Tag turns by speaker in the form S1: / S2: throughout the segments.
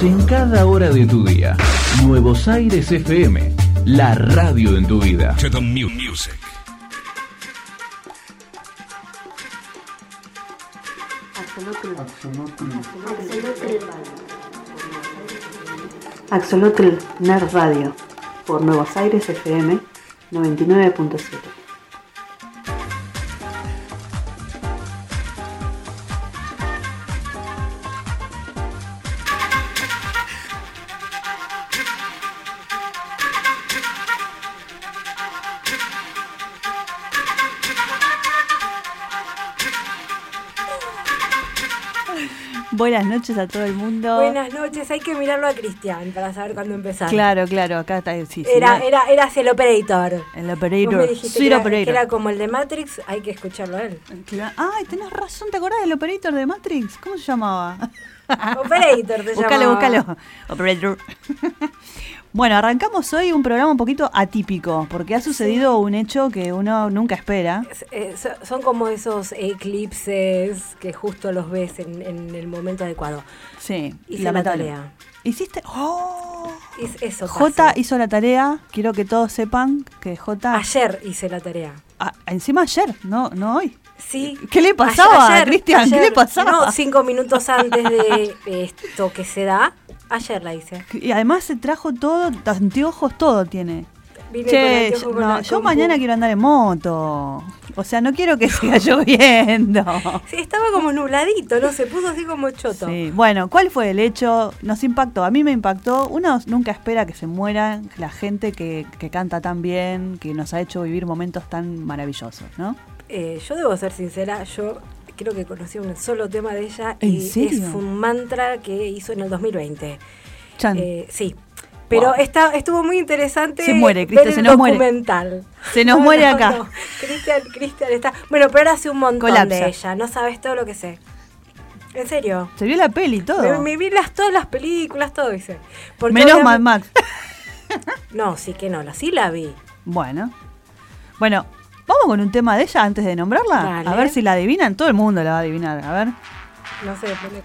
S1: En cada hora de tu día. Nuevos Aires FM, la radio en tu vida.
S2: To the mu- music.
S3: Axolotl Nerd Radio por Nuevos Aires FM 99.7.
S4: Buenas noches a todo el mundo.
S5: Buenas noches, hay que mirarlo a Cristian para saber cuándo empezar.
S4: Claro, claro, acá está. Sí, sí,
S5: Era, era, eras el operator.
S4: el
S5: Vos
S4: operator.
S5: me dijiste
S4: Soy
S5: que
S4: el
S5: era,
S4: operator.
S5: que era como el de Matrix, hay que escucharlo a él.
S4: Ay, tenés razón, ¿te acordás del operator de Matrix? ¿Cómo se llamaba?
S5: Operator te
S4: Búscalo,
S5: llamaba.
S4: búscalo. Operator. Bueno, arrancamos hoy un programa un poquito atípico, porque ha sucedido un hecho que uno nunca espera.
S5: Es- eh, so- son como esos eclipses que justo los ves en, en el momento adecuado.
S4: Sí,
S5: Hice la tarea.
S4: ¿Hiciste? ¡Oh!
S5: Es- eso
S4: J hizo la tarea. Quiero que todos sepan que J.
S5: Ayer hice la tarea.
S4: Ah, encima ayer, no, no hoy.
S5: Sí.
S4: ¿Qué le pasaba, Cristian? ¿Qué le pasaba?
S5: No, cinco minutos antes de esto que se da. Ayer la hice.
S4: Y además se trajo todo, anteojos, todo tiene.
S5: Vine
S4: Che,
S5: con
S4: yo, no, mañana quiero andar en moto. O sea, no quiero que siga lloviendo.
S5: Sí, estaba como nubladito, ¿no? Se puso así como choto.
S4: Sí. Bueno, ¿cuál fue el hecho? Nos impactó, a mí me impactó. Uno nunca espera que se muera la gente que, que canta tan bien, que nos ha hecho vivir momentos tan maravillosos, ¿no?
S5: Eh, yo debo ser sincera, yo creo que conocí un solo tema de ella
S4: ¿En
S5: y
S4: serio?
S5: es un mantra que hizo en el 2020.
S4: Chan.
S5: Eh, sí. Pero
S4: Wow.
S5: está, estuvo muy interesante
S4: Se muere,
S5: ver
S4: Cristian,
S5: el
S4: se nos muere.
S5: documental.
S4: Se nos muere acá.
S5: no. Cristian, Cristian está. Bueno, pero ahora hace un montón
S4: Colapsa.
S5: de ella. No sabes todo lo que sé. En serio.
S4: Se vio la peli y todo.
S5: Me, me vi las, todas las películas, todo dice. Porque
S4: Menos Mad Max.
S5: No, sí que no, la sí la vi.
S4: Bueno. Bueno, vamos con un tema de ella antes de nombrarla.
S5: Dale.
S4: A ver si la adivinan. Todo el mundo la va a adivinar. A ver.
S5: No sé, pone-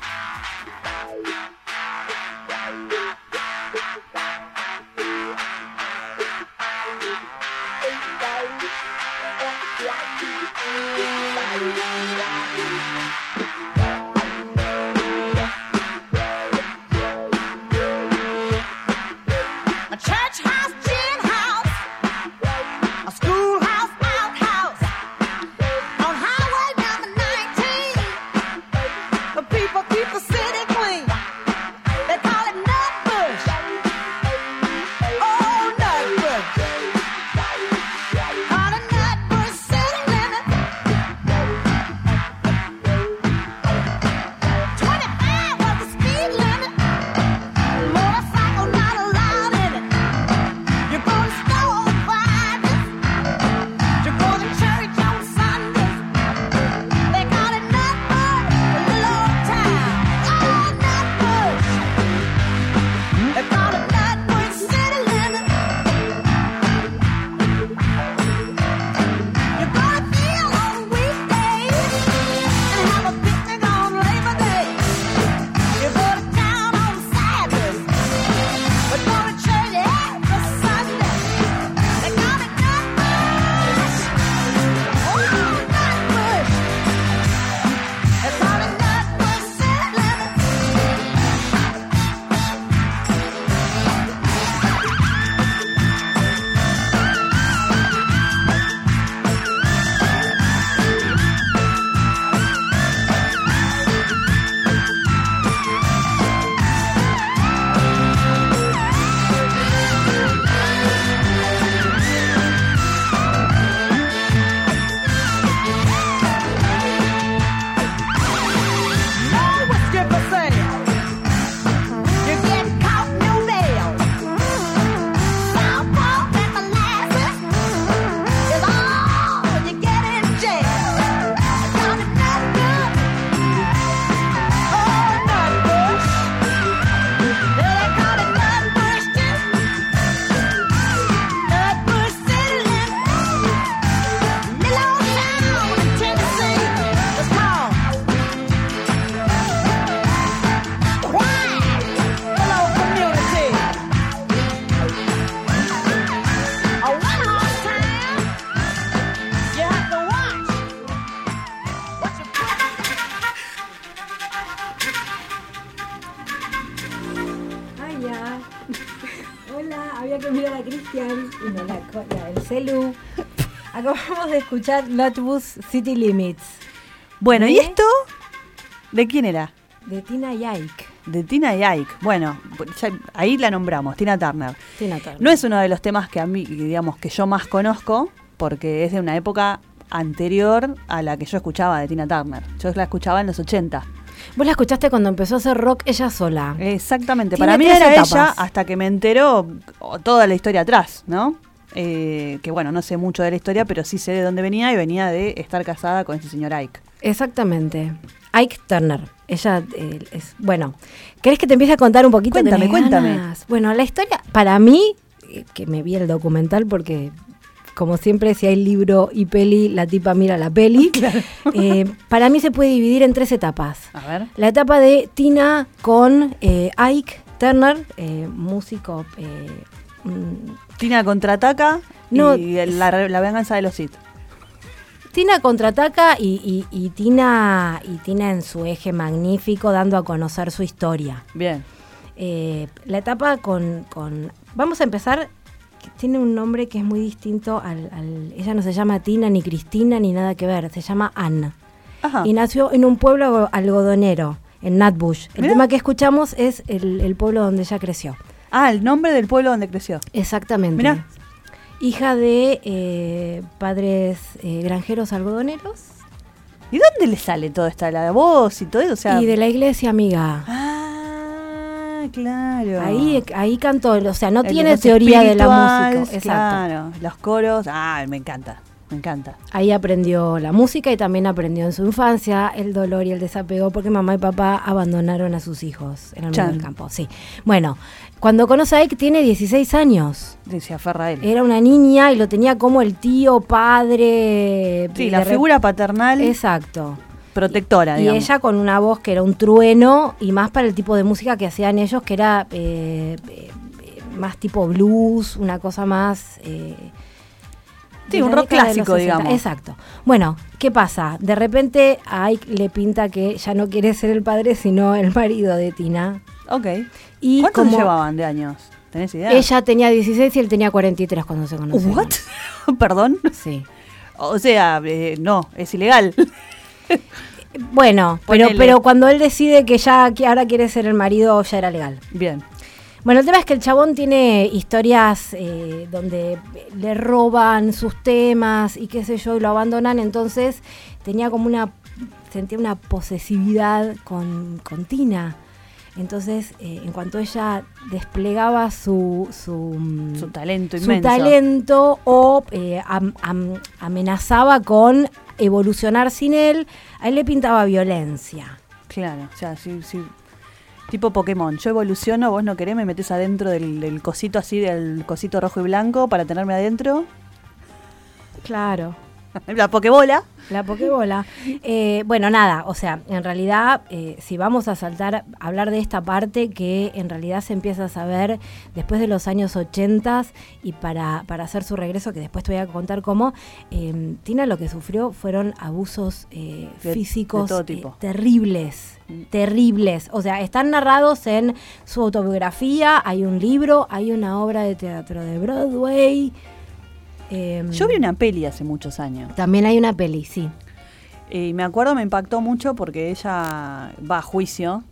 S5: de escuchar Lotbus City Limits
S4: Bueno, ¿y
S5: ¿Eh?
S4: esto? ¿De quién era?
S5: de Tina y Ike.
S4: De Tina y Ike. Bueno, ya- ahí la nombramos, Tina Turner.
S5: Tina Turner.
S4: No es uno de los temas que a mí, digamos, que yo más conozco, porque es de una época anterior a la que yo escuchaba de Tina Turner. Yo la escuchaba en los 80.
S5: Vos la escuchaste cuando empezó a hacer rock ella sola.
S4: Exactamente.
S5: Tiene
S4: Para mí era
S5: etapas.
S4: ella hasta que me enteró toda la historia atrás, ¿no? Eh, que bueno, no sé mucho de la historia, pero sí sé de dónde venía y venía de estar casada con ese señor Ike.
S5: Exactamente. Ike Turner. Ella eh, es. Bueno, ¿querés que te empiece a contar un poquito?
S4: Cuéntame,
S5: ¿Tenés
S4: cuéntame.
S5: ganas? Bueno, la historia, para mí, eh, que me vi el documental porque. Como siempre, si hay libro y peli, la tipa mira la peli. Eh, para mí se puede dividir en tres etapas.
S4: A ver.
S5: La etapa de Tina con eh, Ike Turner, eh, músico.
S4: Tina contraataca
S5: No,
S4: y la, la venganza de los Sith.
S5: Tina contraataca y, y- y Tina, y Tina en su eje magnífico dando a conocer su historia.
S4: Bien.
S5: Eh, la etapa con, con- Vamos a empezar. que Tiene un nombre que es muy distinto al, al- Ella no se llama Tina, ni Cristina, ni nada que ver. Se llama Anna.
S4: Ajá.
S5: Y nació en un pueblo algo- algodonero, en Nutbush. El tema que escuchamos es el, el pueblo donde ella creció.
S4: Ah, el nombre del pueblo donde creció.
S5: Exactamente.
S4: Mirá.
S5: Hija de eh, padres eh, granjeros algodoneros
S4: ¿Y dónde le sale todo esta la voz y todo eso? O sea,
S5: y de la iglesia, amiga.
S4: Ah, claro.
S5: Ahí, ahí cantó, o sea, no
S4: El
S5: tiene teoría de la música. Exacto.
S4: Claro, los coros. Ah, me encanta. Me encanta.
S5: Ahí aprendió la música y también aprendió en su infancia el dolor y el desapego porque mamá y papá abandonaron a sus hijos en el medio del campo. Sí. Bueno, cuando conoce a Ike tiene 16 años.
S4: Se aferra a él.
S5: Era una niña y lo tenía como el tío, padre.
S4: sí,
S5: y
S4: la figura paternal
S5: Exacto.
S4: protectora,
S5: Y
S4: digamos.
S5: ella con una voz que era un trueno y más para el tipo de música que hacían ellos, que era eh, eh, más tipo blues, una cosa más... eh,
S4: Sí, un rock clásico,
S5: 60.
S4: digamos.
S5: Exacto. Bueno, ¿qué pasa? De repente a Ike le pinta que ya no quiere ser el padre, sino el marido de Tina.
S4: Ok.
S5: Y
S4: ¿Cuántos
S5: como
S4: llevaban de años? ¿Tenés idea?
S5: ella tenía 16 y él tenía 43 cuando se conocieron.
S4: ¿What? Perdón.
S5: Sí.
S4: O sea, eh, no, es ilegal.
S5: Bueno, pero, pero cuando él decide que ya que ahora quiere ser el marido, ya era legal.
S4: Bien.
S5: Bueno, el tema es que el chabón tiene historias eh, donde le roban sus temas y qué sé yo, y lo abandonan, entonces tenía como una, sentía una posesividad con, con Tina. Entonces, eh, en cuanto ella desplegaba su, su, mm,
S4: Su talento
S5: su
S4: inmenso.
S5: talento o eh, am- am- amenazaba con evolucionar sin él, a él le pintaba violencia.
S4: Claro, o sea, sí, sí. Tipo Pokémon. Yo evoluciono, vos no querés, me metes adentro del, del cosito así, del cosito rojo y blanco para tenerme adentro.
S5: Claro.
S4: La Pokébola.
S5: La Pokébola. Eh, bueno, nada, o sea, en realidad, eh, si vamos a saltar, a hablar de esta parte que en realidad se empieza a saber después de los años 80 y para, para hacer su regreso, que después te voy a contar cómo, eh, Tina lo que sufrió fueron abusos eh,
S4: De-
S5: físicos eh, terribles, terribles. O sea, están narrados en su autobiografía, hay un libro, hay una obra de teatro de Broadway. eh,
S4: Yo vi una peli hace muchos años.
S5: También hay una peli, sí.
S4: Y me acuerdo, me impactó mucho porque ella va a juicio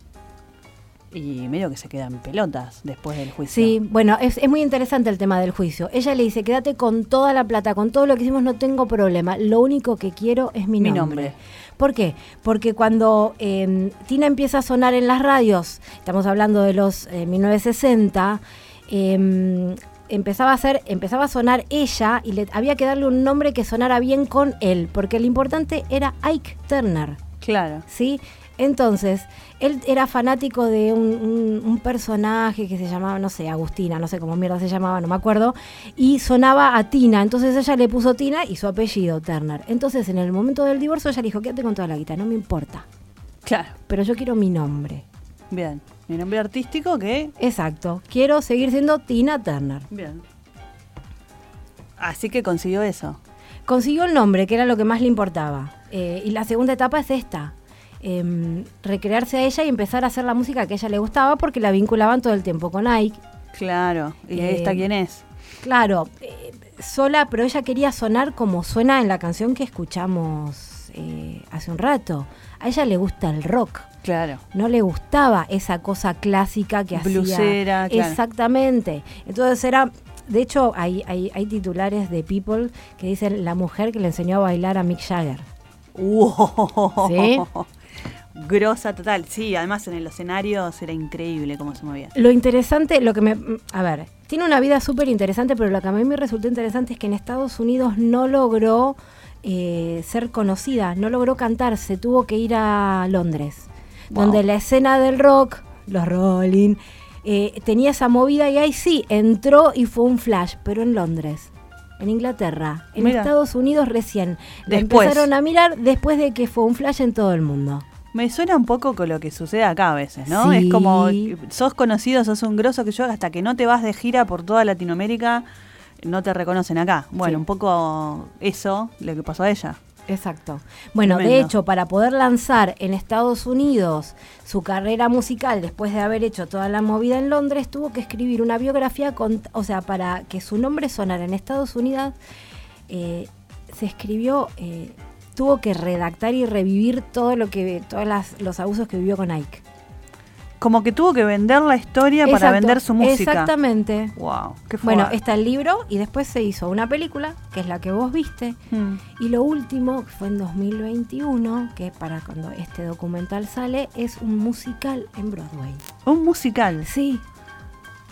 S4: y medio que se quedan pelotas después del juicio.
S5: Sí, bueno, es, es muy interesante el tema del juicio. Ella le dice, quédate con toda la plata, con todo lo que hicimos, no tengo problema. Lo único que quiero es mi,
S4: Mi
S5: nombre.
S4: nombre.
S5: ¿Por qué? Porque cuando eh, Tina empieza a sonar en las radios, estamos hablando de los eh, 1960, eh, empezaba a ser, empezaba a sonar ella y le había que darle un nombre que sonara bien con él, porque lo importante era Ike Turner.
S4: Claro.
S5: ¿sí? Entonces, él era fanático de un, un- un personaje que se llamaba, no sé, Agustina, no sé cómo mierda se llamaba, no me acuerdo, y sonaba a Tina, entonces ella le puso Tina y su apellido, Turner. Entonces, en el momento del divorcio, ella le dijo, quédate con toda la guita, no me importa,
S4: Claro.
S5: pero yo quiero mi nombre.
S4: Bien. Mi nombre artístico que.
S5: Exacto, quiero seguir siendo Tina Turner.
S4: Bien. Así que consiguió eso.
S5: Consiguió el nombre, que era lo que más le importaba. Eh, y la segunda etapa es esta. Em, recrearse a ella y empezar a hacer la música que a ella le gustaba porque la vinculaban todo el tiempo con Ike.
S4: Claro. ¿Y
S5: Eh,
S4: esta quién es?
S5: Claro, eh, sola, pero ella quería sonar como suena en la canción que escuchamos eh, hace un rato. A ella le gusta el rock.
S4: Claro.
S5: No le gustaba esa cosa clásica que
S4: Blusera,
S5: hacía.
S4: claro.
S5: Exactamente. Entonces era. De hecho, hay, hay, hay titulares de People que dicen la mujer que le enseñó a bailar a Mick Jagger.
S4: Wow.
S5: ¿Sí?
S4: Grosa total. Sí, además en el escenario era increíble cómo se movía.
S5: Lo interesante, lo que me... A ver, tiene una vida súper interesante, pero lo que a mí me resultó interesante es que en Estados Unidos no logró eh, ser conocida, no logró cantar, se tuvo que ir a Londres,
S4: Wow.
S5: donde la escena del rock, los Rolling, eh, tenía esa movida y ahí sí, entró y fue un flash, pero en Londres. En Inglaterra, en
S4: Mira.
S5: Estados Unidos recién. La
S4: Después.
S5: empezaron a mirar después de que fue un flash en todo el mundo.
S4: Me suena un poco con lo que sucede acá a veces, ¿no?
S5: Sí.
S4: Es como, sos conocido, sos un grosso que yo, hasta que no te vas de gira por toda Latinoamérica, no te reconocen acá. Bueno,
S5: Sí.
S4: un poco eso, lo que pasó a ella.
S5: Exacto. Bueno, de hecho, para poder lanzar en Estados Unidos su carrera musical después de haber hecho toda la movida en Londres, tuvo que escribir una biografía, con, o sea, para que su nombre sonara en Estados Unidos, eh, se escribió, eh, tuvo que redactar y revivir todo lo que, todos las- los abusos que vivió con Ike.
S4: Como que tuvo que vender la historia para vender su música.
S5: Exactamente.
S4: Wow, qué
S5: Bueno, está el libro y después se hizo una película, que es la que vos viste,
S4: Mm.
S5: Y lo último, que fue en 2021, que para cuando este documental sale, es un musical en Broadway.
S4: Un musical.
S5: Sí.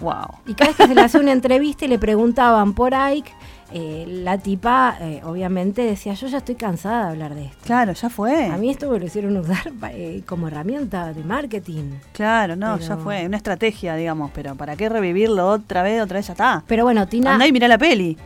S4: Wow.
S5: Y cada vez que se le hacía una entrevista y le preguntaban por Ike, eh, la tipa eh, obviamente decía, yo ya estoy cansada de hablar de esto.
S4: Claro, ya fue.
S5: A mí esto me lo hicieron usar eh, como herramienta de marketing.
S4: Claro, no,
S5: Pero-
S4: ya fue. Una estrategia, digamos, pero ¿para qué revivirlo otra vez? Otra vez ya está.
S5: Pero bueno, Tina...
S4: Andá y mirá la peli.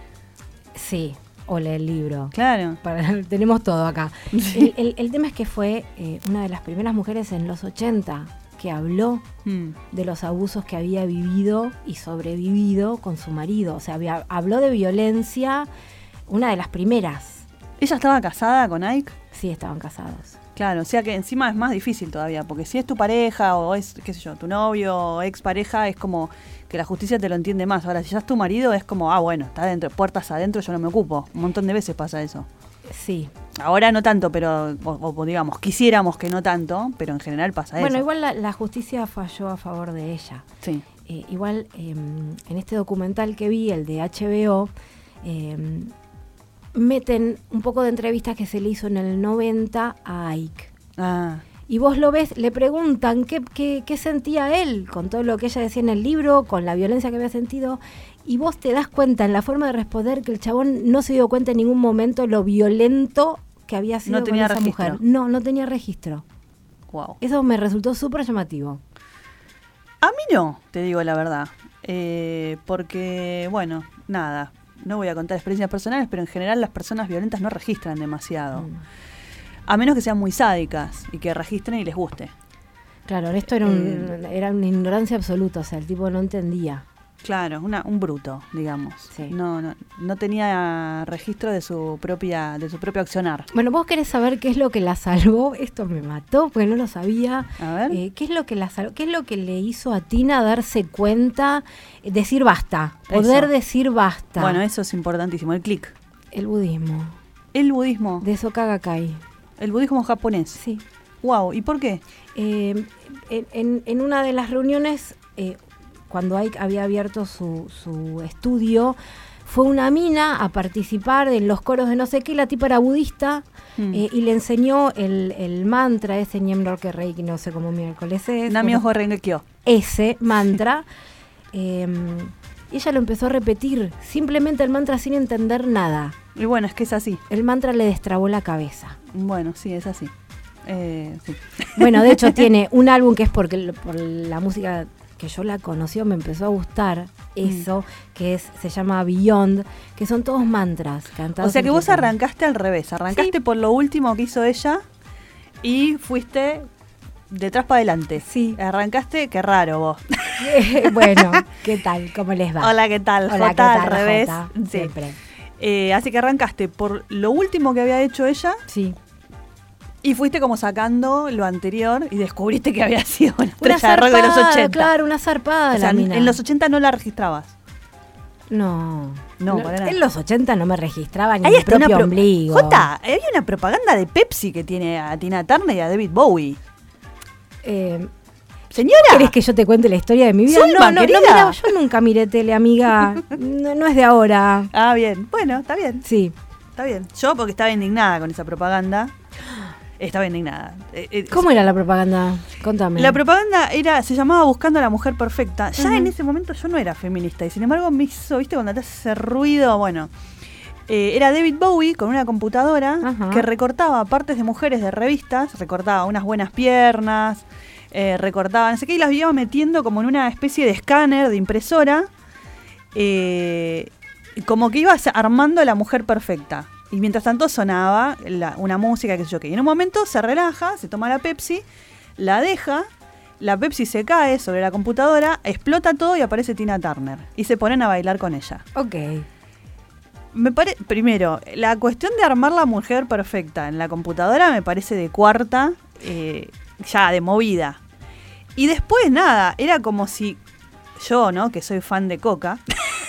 S5: Sí, o lee el libro.
S4: Claro.
S5: Para- tenemos todo acá. El, el- el tema es que fue una de las primeras mujeres en los 80 que habló
S4: Mm.
S5: de los abusos que había vivido y sobrevivido con su marido. O sea, había- habló de violencia, una de las primeras.
S4: ¿Ella estaba casada con Ike?
S5: Sí, estaban casados.
S4: Claro, o sea que encima es más difícil todavía, porque si es tu pareja o es, qué sé yo, tu novio o ex pareja, es como que la justicia te lo entiende más. Ahora, si ya es tu marido, es como, ah, bueno, está adentro, puertas adentro, yo no me ocupo. Un montón de veces pasa eso.
S5: Sí.
S4: Ahora no tanto, pero, o, o digamos, quisiéramos que no tanto, pero en general pasa
S5: Bueno,
S4: eso.
S5: igual la, la justicia falló a favor de ella.
S4: Sí.
S5: Eh, igual eh, en este documental que vi, el de HBO, eh, meten un poco de entrevistas que se le hizo en el 90 a Ike.
S4: Ah,
S5: Y vos lo ves, le preguntan qué, qué, qué sentía él con todo lo que ella decía en el libro, con la violencia que había sentido, y vos te das cuenta en la forma de responder que el chabón no se dio cuenta en ningún momento lo violento que había sido
S4: No
S5: con
S4: tenía
S5: esa
S4: registro.
S5: mujer. No, no tenía registro.
S4: wow.
S5: Eso me resultó súper llamativo.
S4: A mí no, te digo la verdad. Eh, porque, bueno, nada, no voy a contar experiencias personales, pero en general las personas violentas no registran demasiado.
S5: Mm.
S4: A menos que sean muy sádicas y que registren y les guste.
S5: Claro, esto era, un-
S4: Eh.
S5: era una ignorancia absoluta, o sea, el tipo no entendía.
S4: Claro, una, un bruto, digamos.
S5: Sí.
S4: No, no, no tenía registro de su propia, de su propio accionar.
S5: Bueno, vos querés saber qué es lo que la salvó, esto me mató porque no lo sabía.
S4: A ver.
S5: Eh, ¿Qué es lo que la salvó? ¿Qué es lo que le hizo a Tina darse cuenta, eh, decir basta, poder
S4: Eso.
S5: decir basta?
S4: Bueno, eso es importantísimo, el clic.
S5: el budismo,
S4: El budismo,
S5: de Soka Gakkai.
S4: el budismo japonés.
S5: Sí.
S4: Wow, ¿y por qué?
S5: Eh, en, en- en una de las reuniones, eh, cuando Ike había abierto su, su estudio, fue una mina a participar en los coros de no sé qué, la tipa era budista,
S4: Mm.
S5: eh, y le enseñó el, el mantra, ese Nyemdor que Reiki, no sé cómo miércoles es.
S4: Namio Horengekyo.
S5: ese mantra. eh, y ella lo empezó a repetir, simplemente el mantra sin entender nada.
S4: Y bueno, es que es así.
S5: El mantra le destrabó la cabeza.
S4: Bueno, sí, es así. Eh, sí.
S5: Bueno, de hecho tiene un álbum que es porque por la música que yo la conocí o me empezó a gustar eso, que es se llama Beyond, que son todos mantras cantados.
S4: O sea que vos arrancaste al revés, arrancaste
S5: Sí.
S4: por lo último que hizo ella y fuiste detrás para adelante.
S5: Sí.
S4: Arrancaste, qué raro vos.
S5: bueno, ¿qué tal? ¿Cómo les va?
S4: Hola, ¿qué tal?
S5: Hola, ¿qué
S4: al
S5: tal,
S4: revés.
S5: Jota?
S4: Sí.
S5: Siempre.
S4: Eh, así que arrancaste por lo último que había hecho ella
S5: Sí.
S4: Y fuiste como sacando lo anterior y descubriste que había sido una
S5: Una
S4: estrella de los
S5: zarpada,
S4: 80.
S5: Claro, una zarpada
S4: O sea,
S5: la mina.
S4: en los 80 no la registrabas.
S5: No.
S4: No, para nada.
S5: En los 80 no me registraba ni
S4: Ahí
S5: mi
S4: una
S5: propio
S4: pro-
S5: ombligo.
S4: Jota, hay una propaganda de Pepsi que tiene a Tina Turner y a David Bowie.
S5: Eh,
S4: Señora.
S5: ¿Querés que yo te cuente la historia de mi vida?
S4: Zulma,
S5: no, no, no, mira, yo nunca miré tele, amiga. No, no es de ahora.
S4: Ah, bien. Bueno, está bien.
S5: Sí.
S4: Está bien. Yo porque estaba indignada con esa propaganda. Estaba indignada. Eh, eh,
S5: ¿Cómo era la propaganda? Contame.
S4: La propaganda era, se llamaba Buscando a la Mujer Perfecta. Ya en ese momento yo no era feminista y sin embargo me hizo, viste, cuando te hace ese ruido, bueno. eh, era David Bowie con una computadora que recortaba partes de mujeres de revistas, recortaba unas buenas piernas, eh, recortaba no sé qué, y las iba metiendo como en una especie de escáner, de impresora, eh, y como que ibas armando a la mujer perfecta. Y mientras tanto sonaba la- una música, qué sé yo qué. Y en un momento se relaja, se toma la Pepsi, la deja, la Pepsi se cae sobre la computadora, explota todo y aparece Tina Turner. Y se ponen a bailar con ella.
S5: Ok.
S4: Me pare primero, la cuestión de armar la mujer perfecta en la computadora me parece de cuarta, eh, ya de movida. Y después nada, era como si yo, ¿no? Que soy fan de Coca,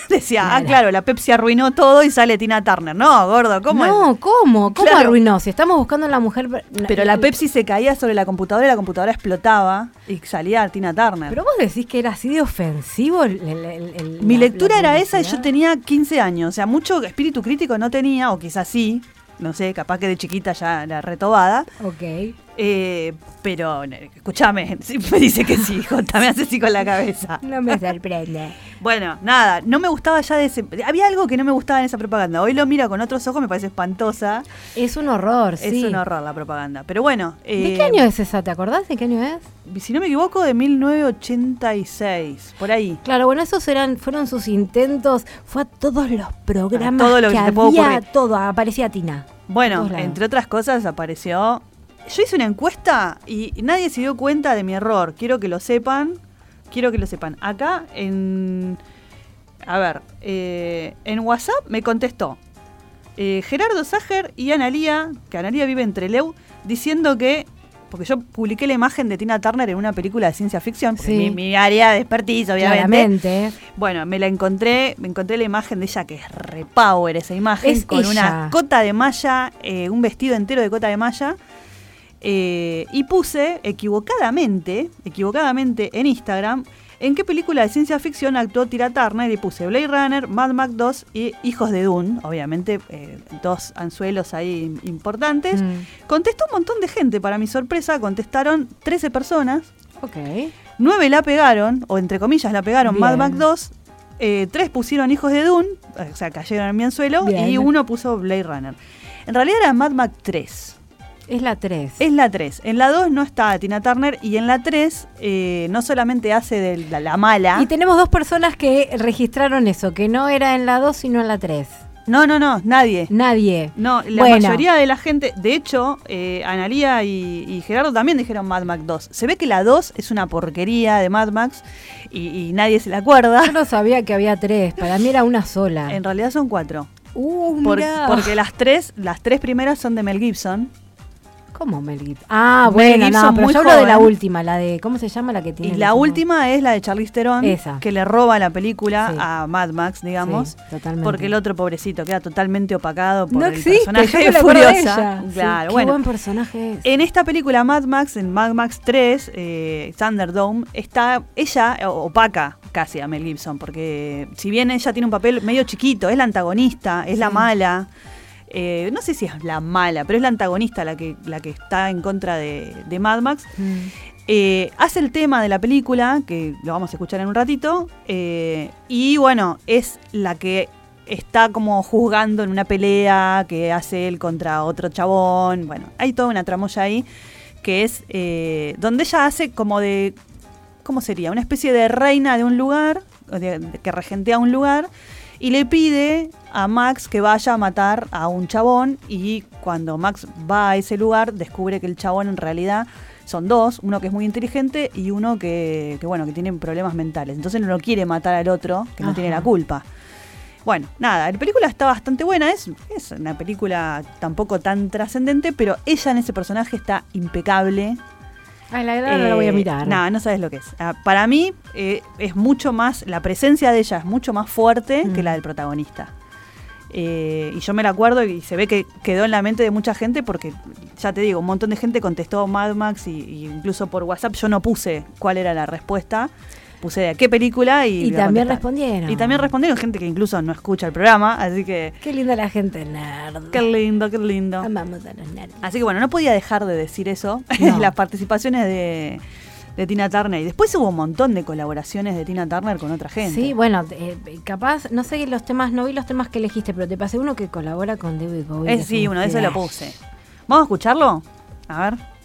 S4: decía, ah,
S5: Claro.
S4: la Pepsi arruinó todo y sale Tina Turner. No, gordo, ¿cómo es?
S5: no, ¿cómo? ¿Cómo
S4: Claro.
S5: arruinó? Si estamos buscando a la mujer. per-
S4: Pero la Pepsi se caía sobre la computadora y la computadora explotaba y salía Tina Turner.
S5: Pero vos decís que era así de ofensivo el. el- el- el-
S4: Mi
S5: la-
S4: lectura
S5: la
S4: era esa y yo tenía 15 años. O sea, mucho espíritu crítico no tenía, o quizás sí. No sé, capaz que de chiquita ya era retobada.
S5: Ok.
S4: Eh, pero, eh, escúchame, me dice que sí, Jota, me hace así con la cabeza.
S5: No me sorprende.
S4: Bueno, nada, no me gustaba ya de ese... Había algo que no me gustaba en esa propaganda. Hoy lo miro con otros ojos, me parece espantosa.
S5: Es un horror,
S4: Es
S5: sí.
S4: un horror la propaganda. Pero bueno...
S5: ¿De
S4: eh,
S5: qué año es esa? ¿Te acordás de qué año es?
S4: Si no me equivoco, de 1986, por ahí.
S5: Claro, bueno, esos eran, fueron sus intentos. Fue a todos los programas
S4: A todo lo que te
S5: había,
S4: ocurrir.
S5: todo. Aparecía Tina.
S4: Bueno, entre otras cosas apareció... Yo hice una encuesta y nadie se dio cuenta de mi error. Quiero que lo sepan. Quiero que lo sepan. Acá en... A ver, eh, en WhatsApp me contestó eh, Gerardo Sager y Analía, que Analía vive en Treleu, diciendo que... Porque yo publiqué la imagen de Tina Turner en una película de ciencia ficción. porque
S5: Sí.
S4: Mi, mi área de expertise, obviamente.
S5: Claramente.
S4: Bueno, me la encontré, me encontré la imagen de ella que es repower esa imagen,
S5: Es
S4: con
S5: ella.
S4: una cota de malla, eh, un vestido entero de cota de malla. Eh, y puse equivocadamente, equivocadamente en Instagram, en qué película de ciencia ficción actuó Tira Turner y puse Blade Runner, Mad Max 2 y Hijos de Dune, obviamente eh, dos anzuelos ahí importantes.
S5: Mm.
S4: Contestó un montón de gente, para mi sorpresa, contestaron 13 personas.
S5: Ok.
S4: Nueve la pegaron, o entre comillas la pegaron
S5: Bien.
S4: Mad Max 2. eh, tres pusieron Hijos de Dune, o sea, cayeron en mi anzuelo.
S5: Bien.
S4: Y uno puso Blade Runner. En realidad era Mad Max 3.
S5: Es la 3.
S4: Es la 3. En la 2 no está Tina Turner. Y en la 3 eh, no solamente hace de la, la mala.
S5: Y tenemos dos personas que registraron eso, que no era en la 2 sino en la 3.
S4: No, no, no, nadie.
S5: Nadie.
S4: No, la
S5: Bueno.
S4: mayoría de la gente, de hecho, eh, Analía y, y Gerardo también dijeron Mad Max 2. Se ve que la 2 es una porquería de Mad Max y, y nadie se la acuerda.
S5: Yo no sabía que había tres, para mí era una sola.
S4: En realidad son cuatro.
S5: Uh,
S4: Por- porque las tres, las tres primeras son de Mel Gibson.
S5: ¿Cómo Mel Gibson? Ah,
S4: Mel
S5: bueno,
S4: Gibson
S5: no, pero
S4: muy
S5: yo hablo de la
S4: joven.
S5: última, la de, ¿cómo se llama la que tiene?
S4: Y
S5: el
S4: la
S5: último?
S4: última es la de Charlize Theron,
S5: Esa.
S4: que le roba la película
S5: Sí.
S4: a Mad Max, digamos.
S5: Sí, totalmente.
S4: Porque el otro pobrecito queda totalmente opacado por
S5: no
S4: el
S5: existe,
S4: personaje
S5: yo me
S4: de
S5: acuerdo de
S4: Furiosa.
S5: ella. Sí,
S4: Claro,
S5: qué
S4: bueno.
S5: buen personaje es.
S4: En esta película Mad Max, en Mad Max 3, eh, Thunderdome, está ella eh, opaca casi a Mel Gibson, porque si bien ella tiene un papel medio chiquito, es la antagonista, es la mala. Eh, no sé si es la mala, pero es la antagonista la que, la que está en contra de, de Mad Max.
S5: Mm.
S4: Eh, hace el tema de la película, que lo vamos a escuchar en un ratito, eh, y bueno, es la que está como juzgando en una pelea que hace él contra otro chabón. Bueno, hay toda una tramoya ahí, que es eh, donde ella hace como de, ¿cómo sería? Una especie de reina de un lugar, de- de- que regentea un lugar, y le pide a Max que vaya a matar a un chabón y cuando Max va a ese lugar descubre que el chabón en realidad son dos, uno que es muy inteligente y uno que, que, bueno, que tiene problemas mentales. Entonces no lo quiere matar al otro, que no tiene la culpa. Bueno, nada, la película está bastante buena, es, es una película tampoco tan trascendente, pero ella en ese personaje está impecable.
S5: Ay, la verdad no la voy a
S4: Eh,
S5: mirar.
S4: No, no sabes lo que es. Ah, Para mí eh, es mucho más, la presencia de ella es mucho más fuerte que
S5: Mm.
S4: la del protagonista. Eh, y yo me la acuerdo y se ve que quedó en la mente de mucha gente porque, ya te digo, un montón de gente contestó Mad Max y, y incluso por WhatsApp yo no puse cuál era la respuesta. Puse de qué película y...
S5: Y también respondieron.
S4: Y también respondieron gente que incluso no escucha el programa, así que...
S5: Qué linda la gente nerd.
S4: Qué lindo, qué lindo.
S5: Amamos a los nerds.
S4: Así que bueno, no podía dejar de decir eso
S5: No.
S4: las participaciones de, de Tina Turner. Y después hubo un montón de colaboraciones de Tina Turner con otra gente.
S5: Sí, bueno, eh, capaz, no sé los temas, no vi los temas que elegiste, pero te pasé uno que colabora con David Bowie.
S4: Eh, sí,
S5: un
S4: uno de esos lo puse. ¿Vamos a escucharlo? A ver.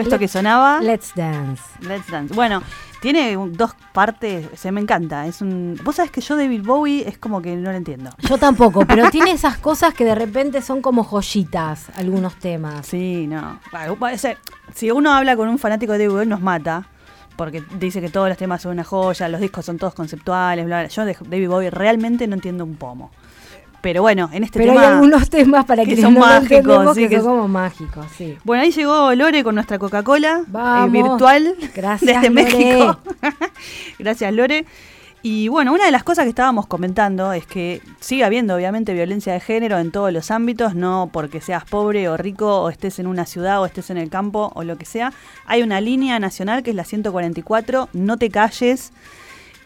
S4: Esto que sonaba.
S5: Let's Dance.
S4: Let's Dance. Bueno, tiene dos partes, se me encanta. Es un. Vos sabés que yo David Bowie es como que no lo entiendo.
S5: Yo tampoco, pero tiene esas cosas que de repente son como joyitas, algunos temas.
S4: Sí, no. Bueno, puede ser- Si uno habla con un fanático de David Bowie nos mata. Porque dice que todos los temas son una joya, los discos son todos conceptuales, bla, bla. Yo de David Bowie realmente no entiendo un pomo. Pero bueno, en este
S5: Pero
S4: tema.
S5: hay algunos temas para
S4: que
S5: que
S4: son
S5: no
S4: mágicos, sí,
S5: que,
S4: que
S5: son como mágicos, sí.
S4: Bueno, ahí llegó Lore con nuestra Coca-Cola eh, virtual
S5: Gracias,
S4: desde
S5: Lore.
S4: México. Gracias, Lore. Y bueno, una de las cosas que estábamos comentando es que sigue habiendo obviamente violencia de género en todos los ámbitos, no porque seas pobre o rico o estés en una ciudad o estés en el campo o lo que sea. Hay una línea nacional que es la 144, no te calles,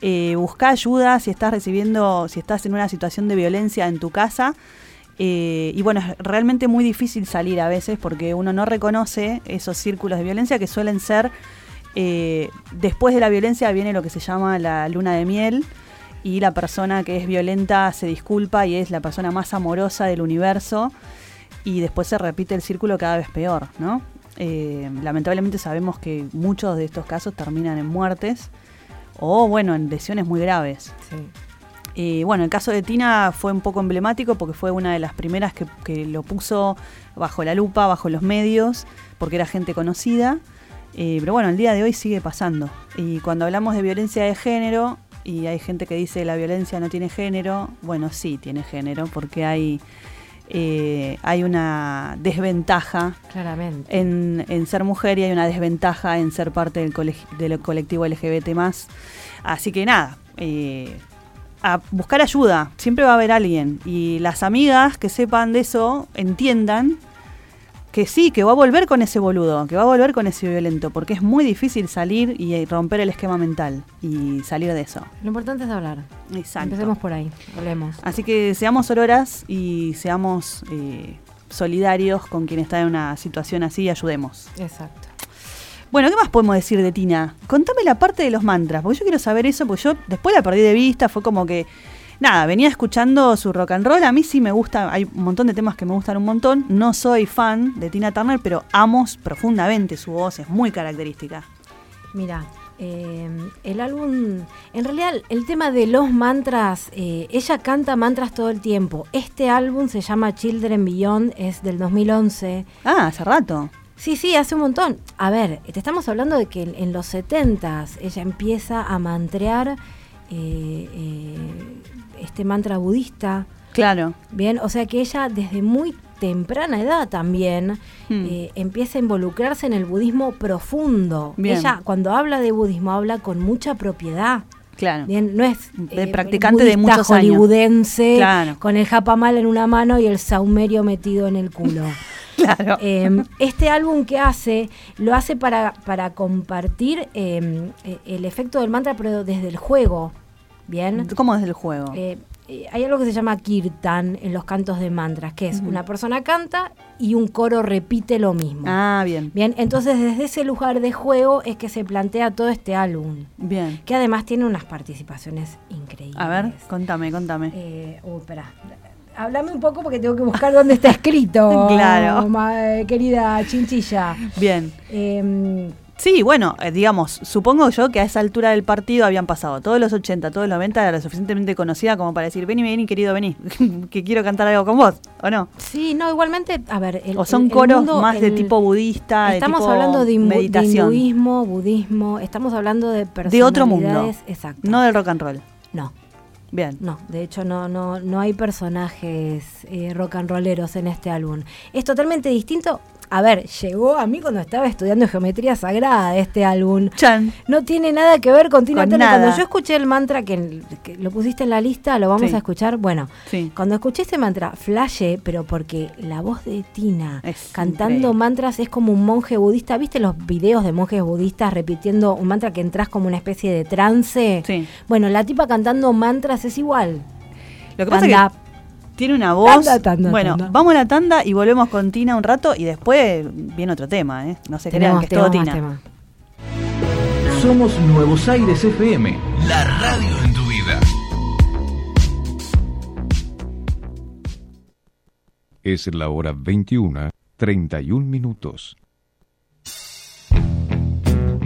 S4: eh, busca ayuda si estás recibiendo, si estás en una situación de violencia en tu casa. Eh, y bueno, es realmente muy difícil salir a veces porque uno no reconoce esos círculos de violencia que suelen ser eh, después de la violencia viene lo que se llama la luna de miel y la persona que es violenta se disculpa y es la persona más amorosa del universo y después se repite el círculo cada vez peor, ¿no? Lamentablemente sabemos que muchos de estos casos terminan en muertes o, bueno, en lesiones muy graves.
S5: Sí.
S4: Eh, bueno, el caso de Tina fue un poco emblemático porque fue una de las primeras que, que lo puso bajo la lupa, bajo los medios, porque era gente conocida. Eh, pero bueno, el día de hoy sigue pasando. Y cuando hablamos de violencia de género, y hay gente que dice la violencia no tiene género, bueno, sí tiene género, porque hay, eh, hay una desventaja
S5: Claramente.
S4: en, en ser mujer y hay una desventaja en ser parte del, colectivo LGBT Así que nada, eh, a buscar ayuda, siempre va a haber alguien. Y las amigas que sepan de eso entiendan que sí, que va a volver con ese boludo, que va a volver con ese violento, porque es muy difícil salir y eh, romper el esquema mental y salir de eso.
S5: Lo importante es hablar.
S4: Exacto.
S5: Empecemos por ahí. Hablemos.
S4: Así que seamos ororas y seamos eh, solidarios con quien está en una situación así y ayudemos.
S5: Exacto.
S4: Bueno, ¿qué más podemos decir de Tina? Contame la parte de los mantras, porque yo quiero saber eso, porque yo después la perdí de vista, fue como que, nada, venía escuchando su rock and roll, a mí sí me gusta, hay un montón de temas que me gustan un montón, no soy fan de Tina Turner, pero amo profundamente su voz, es muy característica.
S5: Mira, eh, el álbum, en realidad el tema de los mantras, eh, ella canta mantras todo el tiempo. Este álbum se llama Children Beyond, es del 2011.
S4: Ah, hace rato.
S5: Sí, sí, hace un montón. A ver, te estamos hablando de que en, en los 70s ella empieza a mantrear eh, eh, este mantra budista.
S4: Claro.
S5: Bien, o sea que ella desde muy temprana edad también
S4: Hmm.
S5: eh, empieza a involucrarse en el budismo profundo.
S4: Bien.
S5: Ella cuando habla de budismo habla con mucha propiedad.
S4: Claro.
S5: Bien, no es
S4: De practicante de muchos años.
S5: hollywoodense
S4: Claro.
S5: con el japamal en una mano y el saumerio metido en el culo.
S4: Claro.
S5: Eh, este álbum que hace, lo hace para, para compartir eh, eh, el efecto del mantra, pero desde el juego. Bien.
S4: ¿Cómo es el juego?
S5: Eh, eh, hay algo que se llama kirtan en los cantos de mantras, que es una persona canta y un coro repite lo mismo.
S4: ah, bien.
S5: Bien, entonces desde ese lugar de juego es que se plantea todo este álbum,
S4: Bien.
S5: que además tiene unas participaciones increíbles.
S4: A ver, contame, contame.
S5: Eh, uh, espera. Háblame un poco porque tengo que buscar dónde está escrito.
S4: Claro.
S5: querida chinchilla.
S4: Bien.
S5: Eh,
S4: Sí, bueno, eh, digamos, supongo yo que a esa altura del partido habían pasado todos los 80, todos los 90, era lo suficientemente conocida como para decir, vení, vení, querido, vení, que quiero cantar algo con vos, ¿o no?
S5: sí, no, igualmente, a ver. El,
S4: o son
S5: el- el
S4: coros
S5: mundo,
S4: más de tipo budista,
S5: Estamos
S4: de tipo
S5: hablando de, hindu- de
S4: meditación,
S5: hinduismo, budismo, estamos hablando de
S4: de otro mundo,
S5: personalidades- Exacto.
S4: no del rock and roll.
S5: No,
S4: Bien.
S5: no, de hecho no, no, no hay personajes eh, rock and rolleros en este álbum. Es totalmente distinto. A ver, llegó a mí cuando estaba estudiando geometría sagrada este álbum.
S4: Chan.
S5: No tiene nada que ver con Tina Turner. Cuando yo escuché el mantra que, que lo pusiste en la lista, lo vamos
S4: Sí.
S5: a escuchar. Bueno,
S4: Sí.
S5: cuando escuché este mantra, flashé, pero porque la voz de Tina
S4: Es
S5: cantando
S4: increíble.
S5: mantras es como un monje budista. ¿Viste los videos de monjes budistas repitiendo un mantra que entras como una especie de trance?
S4: Sí.
S5: Bueno, la tipa cantando mantras es igual.
S4: Lo que pasa es que tiene una voz.
S5: Tanda, tanda,
S4: bueno,
S5: tanda.
S4: vamos a la tanda y volvemos con Tina un rato y después viene otro tema, ¿eh? No se crean que es todo
S5: tenemos
S4: Tina.
S5: tema.
S1: Somos Nuevos Aires FM, la radio en tu vida.
S6: Es la hora 21, 31 minutos.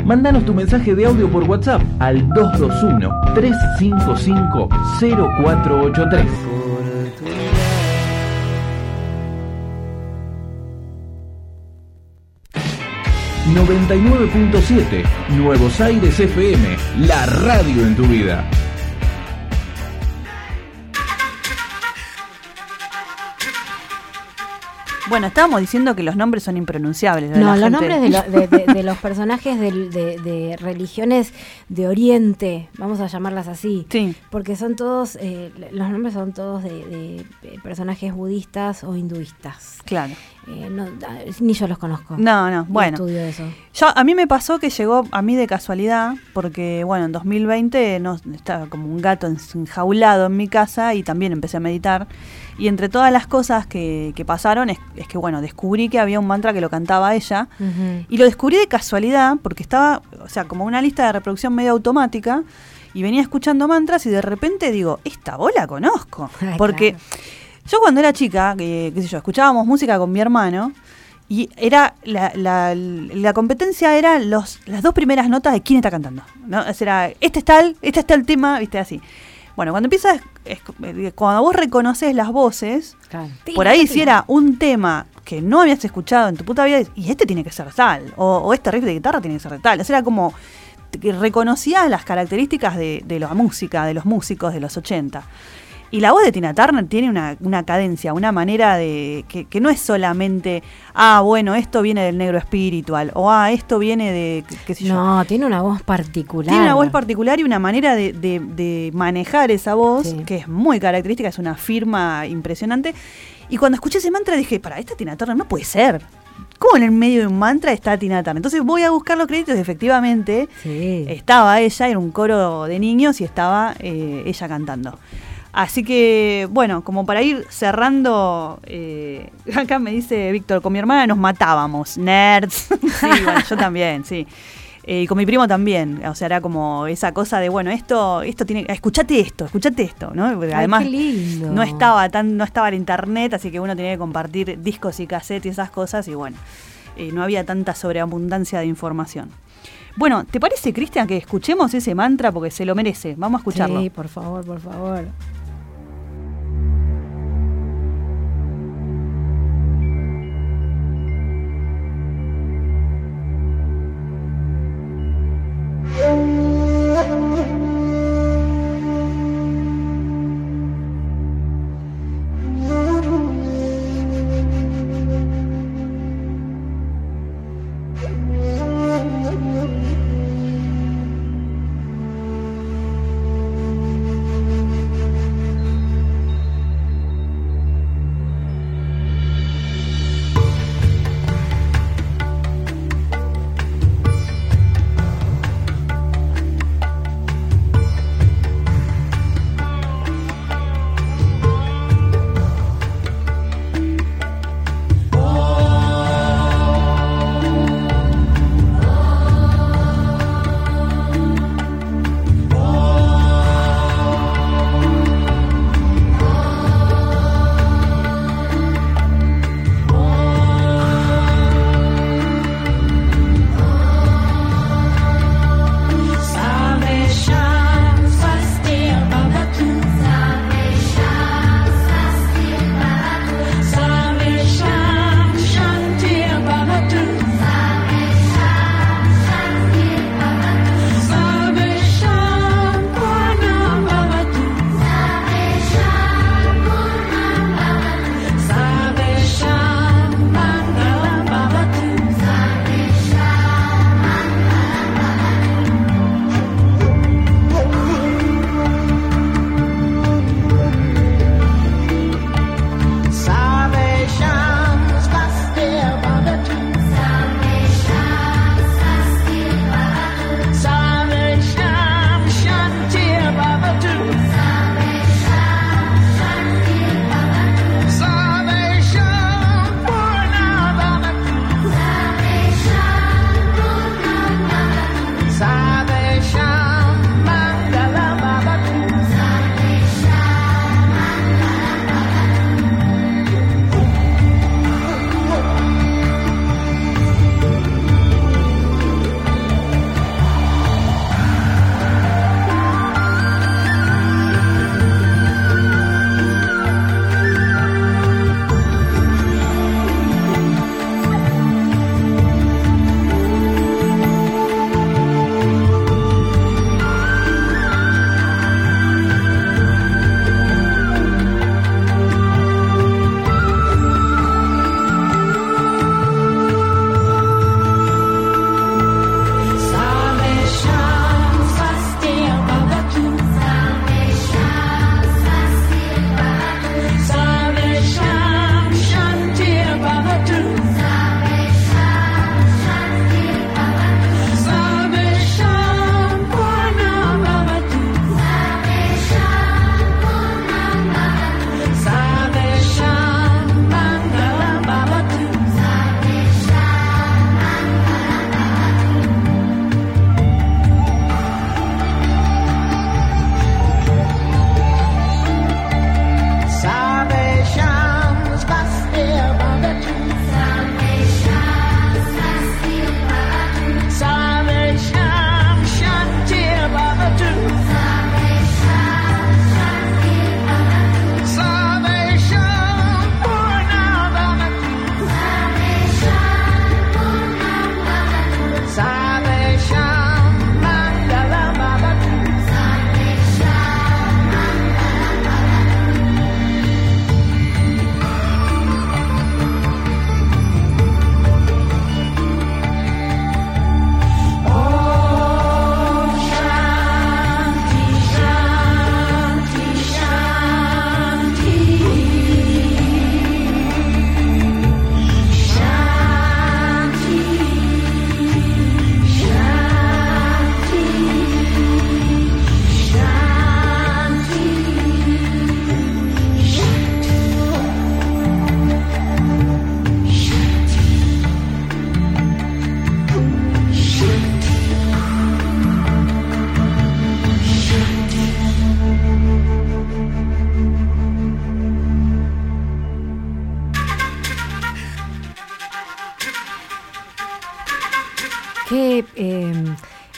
S1: Mándanos tu mensaje de audio por WhatsApp al 221-355-0483. 99.7 Nuevos Aires FM, la radio en tu vida.
S4: Bueno, estábamos diciendo que los nombres son impronunciables.
S5: No, los
S4: gente.
S5: nombres de, lo- de- de- de los personajes de, religiones de Oriente, vamos a llamarlas así,
S4: Sí.
S5: porque son todos, eh, los nombres son todos de, personajes budistas o hinduistas.
S4: Claro.
S5: Eh, no, ni yo los conozco.
S4: No, no, bueno.
S5: Estudio eso.
S4: Yo, a mí me pasó que llegó a mí de casualidad, porque bueno, en 2020 no, estaba como un gato en- enjaulado en mi casa y también empecé a meditar. Y entre todas las cosas que, que pasaron es, es que bueno, descubrí que había un mantra que lo cantaba ella. Y lo descubrí de casualidad, porque estaba, o sea, como una lista de reproducción medio automática, y venía escuchando mantras y de repente digo, esta voz la conozco.
S5: Ay,
S4: porque
S5: claro.
S4: yo cuando era chica, que, qué sé yo, escuchábamos música con mi hermano, y era la, la, la competencia era los, las dos primeras notas de quién está cantando. ¿no? O sea, era, este es tal, este está el tema, viste, así. Bueno, cuando empiezas, eh, cuando vos reconoces las voces,
S5: Claro.
S4: por ahí si era un tema que no habías escuchado en tu puta vida, y este tiene que ser tal, o, o este riff de guitarra tiene que ser tal. O sea, era como que reconocías las características de, de la música, de los músicos de los 80. Y la voz de Tina Turner tiene una, una cadencia, una manera de. Que, que no es solamente, ah, bueno, esto viene del negro espiritual, o ah, esto viene de. qué- sé yo.
S5: No, tiene una voz particular.
S4: Tiene una voz particular y una manera de, de- de manejar esa voz
S5: Sí.
S4: que es muy característica, es una firma impresionante. Y cuando escuché ese mantra dije, para, esta Tina Turner no puede ser. ¿Cómo en el medio de un mantra está Tina Turner? Entonces voy a buscar los créditos y efectivamente
S5: Sí.
S4: estaba ella, era un coro de niños y estaba eh, ella cantando. Así que, bueno, como para ir cerrando, eh, acá me dice Víctor, con mi hermana nos matábamos, nerds. sí, bueno, yo también, sí. Eh, y con mi primo también, o sea, era como esa cosa de, bueno, esto, esto tiene, escuchate esto, escuchate esto, ¿no? Porque
S5: Ay,
S4: además
S5: qué lindo.
S4: no estaba tan, no estaba el internet, así que uno tenía que compartir discos y cassettes y esas cosas, y bueno, eh, no había tanta sobreabundancia de información. Bueno, ¿te parece, Cristian, que escuchemos ese mantra? Porque se lo merece. Vamos a escucharlo.
S5: Sí, por favor, por favor.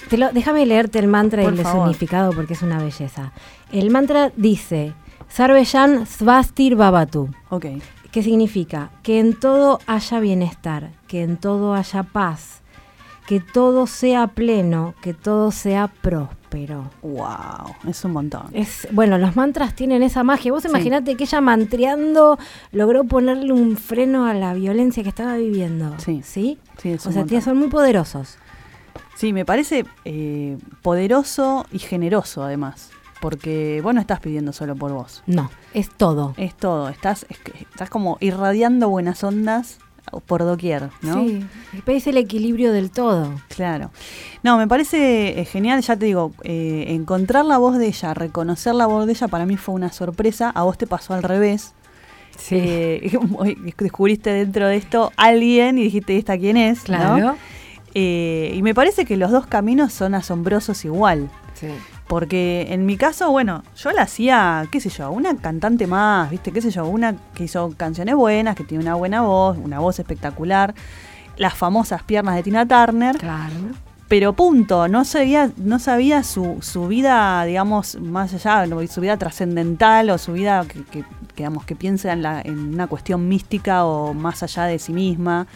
S5: Te lo- déjame leerte el mantra y el
S4: favor.
S5: significado porque es una belleza. El mantra dice, Sarveyan Svastir Babatu.
S4: Ok.
S5: ¿Qué significa? Que en todo haya bienestar, que en todo haya paz, que todo sea pleno, que todo sea próspero.
S4: Wow, es un montón.
S5: Es, bueno, los mantras tienen esa magia. Vos
S4: Sí.
S5: imaginate que ella mantreando logró ponerle un freno a la violencia que estaba viviendo.
S4: Sí.
S5: ¿Sí?
S4: Sí, es
S5: O
S4: un
S5: sea,
S4: montón.
S5: son muy poderosos.
S4: Sí, me parece eh, poderoso y generoso además. Porque vos no estás pidiendo solo por vos.
S5: No, es todo.
S4: Es todo. Estás, es estás como irradiando buenas ondas por doquier, ¿no?
S5: Sí, es el equilibrio del todo.
S4: Claro. No, me parece eh, genial, ya te digo, eh, encontrar la voz de ella, reconocer la voz de ella, para mí fue una sorpresa. A vos te pasó al revés. Eh, descubriste dentro de esto alguien y dijiste, ¿esta quién es? ¿no? Eh, y me parece que los dos caminos son asombrosos igual.
S5: Sí.
S4: Porque en mi caso, bueno, yo la hacía, qué sé yo, una cantante más, ¿viste? ¿Qué sé yo? Una que hizo canciones buenas, que tiene una buena voz, una voz espectacular, las famosas piernas de Tina Turner,
S5: Claro.
S4: pero punto, no sabía, no sabía su, su vida, digamos, más allá, su vida trascendental o su vida que, que- que, digamos, que piensa en, la, en una cuestión mística o más allá de sí misma.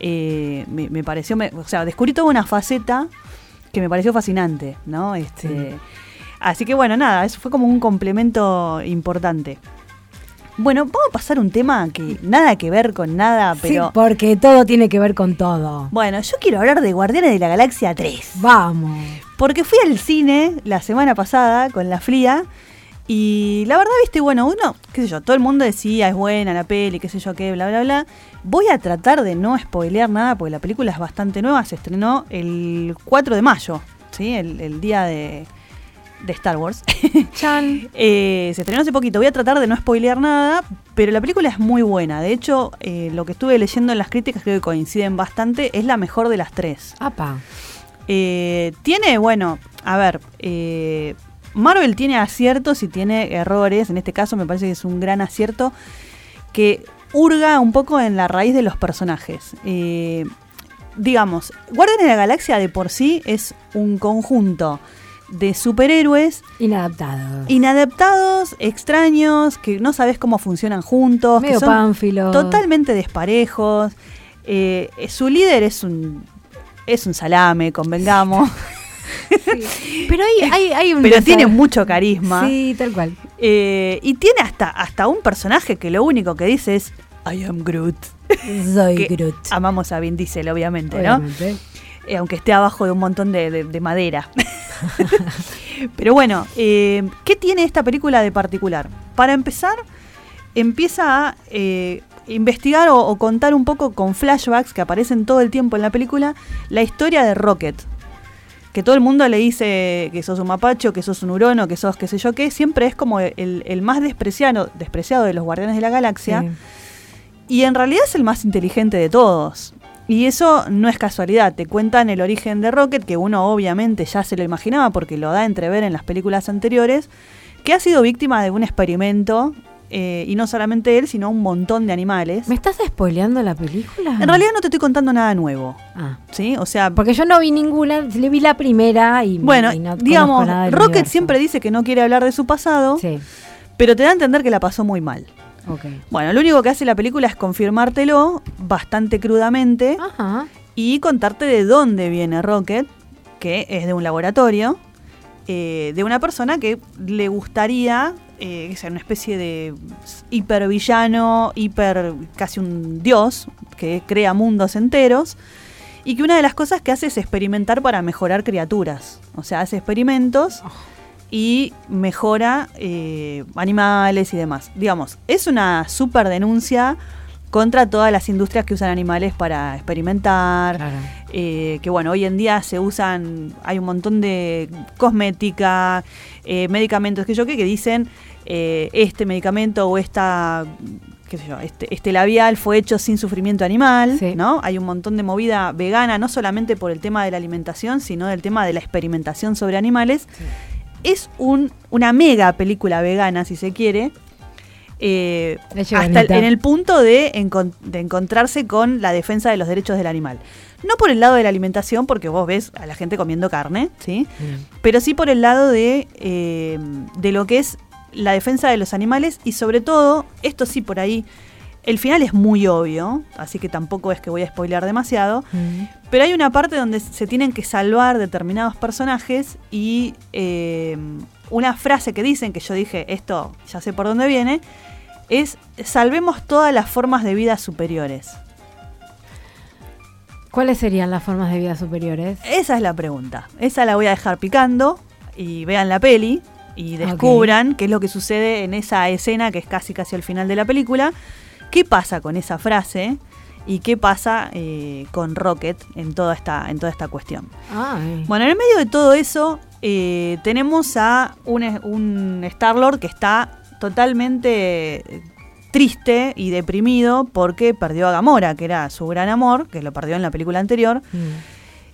S4: Eh, me, me pareció, me- o sea, descubrí toda una faceta que me pareció fascinante, ¿no? Este,
S5: Sí.
S4: Así que bueno, nada, eso fue como un complemento importante. Bueno, vamos a pasar un tema que nada que ver con nada, pero
S5: Sí, porque todo tiene que ver con todo.
S4: bueno, yo quiero hablar de Guardianes de la Galaxia 3.
S5: Vamos.
S4: Porque fui al cine la semana pasada con la fría y la verdad, viste, bueno, uno, qué sé yo, todo el mundo decía es buena la peli, qué sé yo qué, bla, bla, bla. Voy a tratar de no spoilear nada porque la película es bastante nueva, se estrenó el 4 de mayo, ¿sí? El, el día de, de Star Wars.
S5: Chan.
S4: Eh, se estrenó hace poquito, voy a tratar de no spoilear nada, pero la película es muy buena. De hecho, eh, lo que estuve leyendo en las críticas creo que coinciden bastante, es la mejor de las tres.
S5: Apa.
S4: Eh, tiene, bueno, a ver, eh, Marvel tiene aciertos y tiene errores. En este caso me parece que es un gran acierto que hurga un poco en la raíz de los personajes. Eh, digamos, Guardianes de la Galaxia de por sí es un conjunto de superhéroes
S5: Inadaptado.
S4: inadaptados, extraños, que no sabes cómo funcionan juntos,
S5: Medio
S4: que son
S5: pánfilos.
S4: totalmente desparejos. Eh, su líder es un es un salame, convengamos,
S5: Pero hay, hay, hay un
S4: pero
S5: desa-
S4: tiene mucho carisma.
S5: Sí, tal cual.
S4: Eh, y tiene hasta, hasta un personaje que lo único que dice es I am Groot.
S5: Soy
S4: Que
S5: Groot.
S4: Amamos a Vin Diesel, obviamente, ¿no?
S5: Obviamente.
S4: Eh, aunque esté abajo de un montón de, de- de madera. Pero bueno, eh, ¿qué tiene esta película de particular? Para empezar, empieza a eh, investigar o, o contar un poco con flashbacks que aparecen todo el tiempo en la película la historia de Rocket. Que todo el mundo le dice que sos un mapacho, que sos un urono, que sos qué sé yo qué. Siempre es como el, el más despreciado, despreciado de los Guardianes de la Galaxia.
S5: Sí.
S4: Y en realidad es el más inteligente de todos. Y eso no es casualidad. Te cuentan el origen de Rocket, que uno obviamente ya se lo imaginaba porque lo da a entrever en las películas anteriores, que ha sido víctima de un experimento, eh, y no solamente él, sino un montón de animales.
S5: ¿Me estás spoileando la película?
S4: En realidad no te estoy contando nada nuevo.
S5: Ah.
S4: ¿Sí? O sea,
S5: Porque yo no vi ninguna, le vi la primera y
S4: bueno,
S5: y no
S4: digamos,
S5: nada
S4: Rocket
S5: universo.
S4: siempre dice que no quiere hablar de su pasado,
S5: Sí,
S4: pero te da a entender que la pasó muy mal.
S5: ok.
S4: Bueno, lo único que hace la película es confirmártelo bastante crudamente.
S5: Ajá.
S4: y contarte de dónde viene Rocket, que es de un laboratorio, eh, de una persona que le gustaría eh, ser una especie de hipervillano, hiper casi un dios, que crea mundos enteros, y que una de las cosas que hace es experimentar para mejorar criaturas. O sea, hace experimentos y mejora eh, animales y demás. Digamos, es una super denuncia contra todas las industrias que usan animales para experimentar.
S5: Claro.
S4: eh, que bueno, hoy en día se usan, hay un montón de cosmética, eh, medicamentos que yo que, que dicen eh, este medicamento o esta qué sé yo, este, este labial fue hecho sin sufrimiento animal,
S5: Sí.
S4: ¿no? Hay un montón de movida vegana, no solamente por el tema de la alimentación, sino del tema de la experimentación sobre animales. Es un, una mega película vegana, si se quiere, eh, hasta en el punto de encontrarse con la defensa de los derechos del animal. No por el lado de la alimentación, porque vos ves a la gente comiendo carne, ¿sí? Pero sí por el lado de, eh, de lo que es la defensa de los animales y sobre todo, esto sí por ahí, el final es muy obvio, así que tampoco es que voy a spoilear demasiado,
S5: Mm.
S4: pero hay una parte donde se tienen que salvar determinados personajes y eh, una frase que dicen, que yo dije, esto ya sé por dónde viene, es salvemos todas las formas de vida superiores.
S5: ¿Cuáles serían las formas de vida superiores?
S4: Esa es la pregunta. Esa la voy a dejar picando y vean la peli y descubran qué es lo que sucede en esa escena que es casi casi al final de la película. ¿Qué pasa con esa frase? ¿Y qué pasa eh, con Rocket en toda esta, en toda esta cuestión?
S5: Ay.
S4: Bueno, en el medio de todo eso eh, tenemos a un, un Star-Lord que está totalmente eh, triste y deprimido porque perdió a Gamora, que era su gran amor, que lo perdió en la película anterior.
S5: Mm.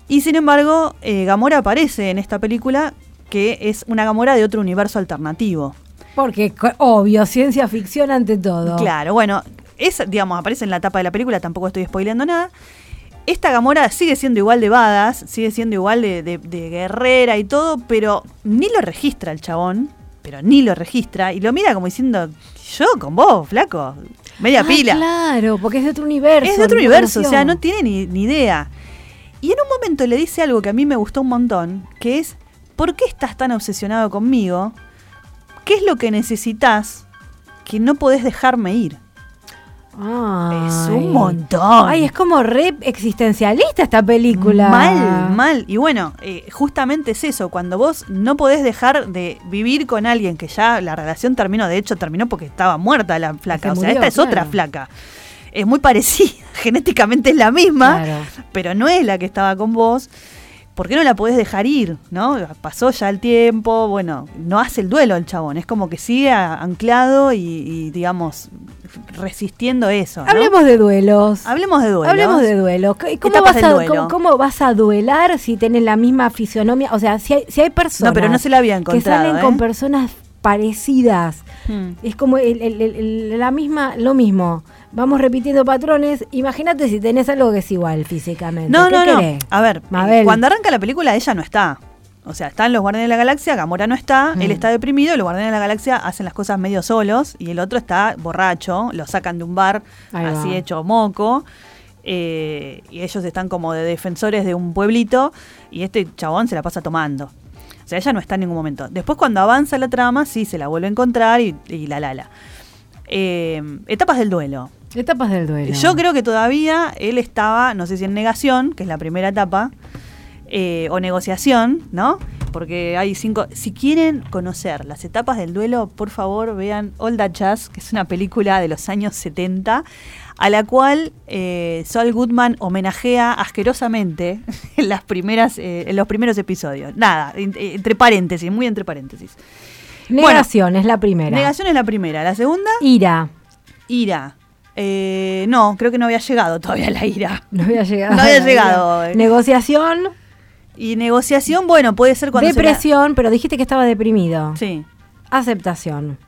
S4: Y sin embargo, eh, Gamora aparece en esta película que es una Gamora de otro universo alternativo.
S5: Porque, obvio, ciencia ficción ante todo.
S4: Claro, bueno, es, digamos, aparece en la tapa de la película, tampoco estoy spoileando nada. Esta Gamora sigue siendo igual de badass, sigue siendo igual de, de- de guerrera y todo, pero ni lo registra el chabón, pero ni lo registra, y lo mira como diciendo, yo con vos, flaco, media
S5: Ah,
S4: pila.
S5: Claro, porque es de otro universo.
S4: Es de otro universo, o sea, no tiene ni, ni idea. Y en un momento le dice algo que a mí me gustó un montón, que es, ¿por qué estás tan obsesionado conmigo? ¿Qué es lo que necesitas que no podés dejarme ir? Es un montón.
S5: Ay, es como re existencialista esta película.
S4: Mal, mal. Y bueno, eh, justamente es eso, cuando vos no podés dejar de vivir con alguien que ya la relación terminó, de hecho terminó porque estaba muerta la flaca,
S5: Se
S4: o sea,
S5: murió,
S4: esta es otra flaca. Es muy parecida, genéticamente es la misma,
S5: Claro.
S4: pero no es la que estaba con vos. ¿Por qué no la podés dejar ir? ¿No? Pasó ya el tiempo, bueno, no hace el duelo el chabón, es como que sigue anclado y, y, digamos, resistiendo eso. ¿no?
S5: Hablemos de duelos.
S4: Hablemos de duelos.
S5: Hablemos de duelos. ¿Y ¿Cómo vas, a,
S4: duelo.
S5: cómo, cómo vas a duelar si tenés la misma fisionomía? O sea, si hay, si hay personas
S4: No, pero no se la había
S5: que
S4: encontrado.
S5: salen
S4: ¿eh?
S5: con personas parecidas.
S4: Hmm.
S5: Es como el- el- el- el- la misma, lo mismo. Vamos repitiendo patrones. Imagínate si tenés algo que es igual físicamente.
S4: No,
S5: ¿Qué
S4: no, no. A ver,
S5: Mabel.
S4: cuando arranca la película ella no está. O sea, están los Guardianes de la Galaxia, Gamora no está,
S5: Mm.
S4: él está deprimido, los Guardianes de la Galaxia hacen las cosas medio solos y el otro está borracho, lo sacan de un bar
S5: Ahí
S4: así
S5: va.
S4: hecho moco. eh, y ellos están como de defensores de un pueblito y este chabón se la pasa tomando. O sea, ella no está en ningún momento. Después cuando avanza la trama, sí, se la vuelve a encontrar y, y la lala. Eh, etapas del duelo.
S5: Etapas del duelo.
S4: Yo creo que todavía él estaba, no sé si en negación, que es la primera etapa, eh, o negociación, ¿no? Porque hay cinco. Si quieren conocer las etapas del duelo, por favor vean All That Jazz, que es una película de los años 70, a la cual eh, Saul Goodman homenajea asquerosamente en, las primeras, eh, en los primeros episodios. Nada, eh, entre paréntesis, muy entre paréntesis.
S5: Negación es la primera.
S4: Negación es la primera. La segunda,
S5: Ira.
S4: ira. Eh, no, creo que no había llegado todavía la ira.
S5: No había llegado.
S4: No había llegado.
S5: Negociación.
S4: Y negociación, bueno, puede ser cuando se la-
S5: Depresión, pero dijiste que estaba deprimido.
S4: Sí.
S5: Aceptación.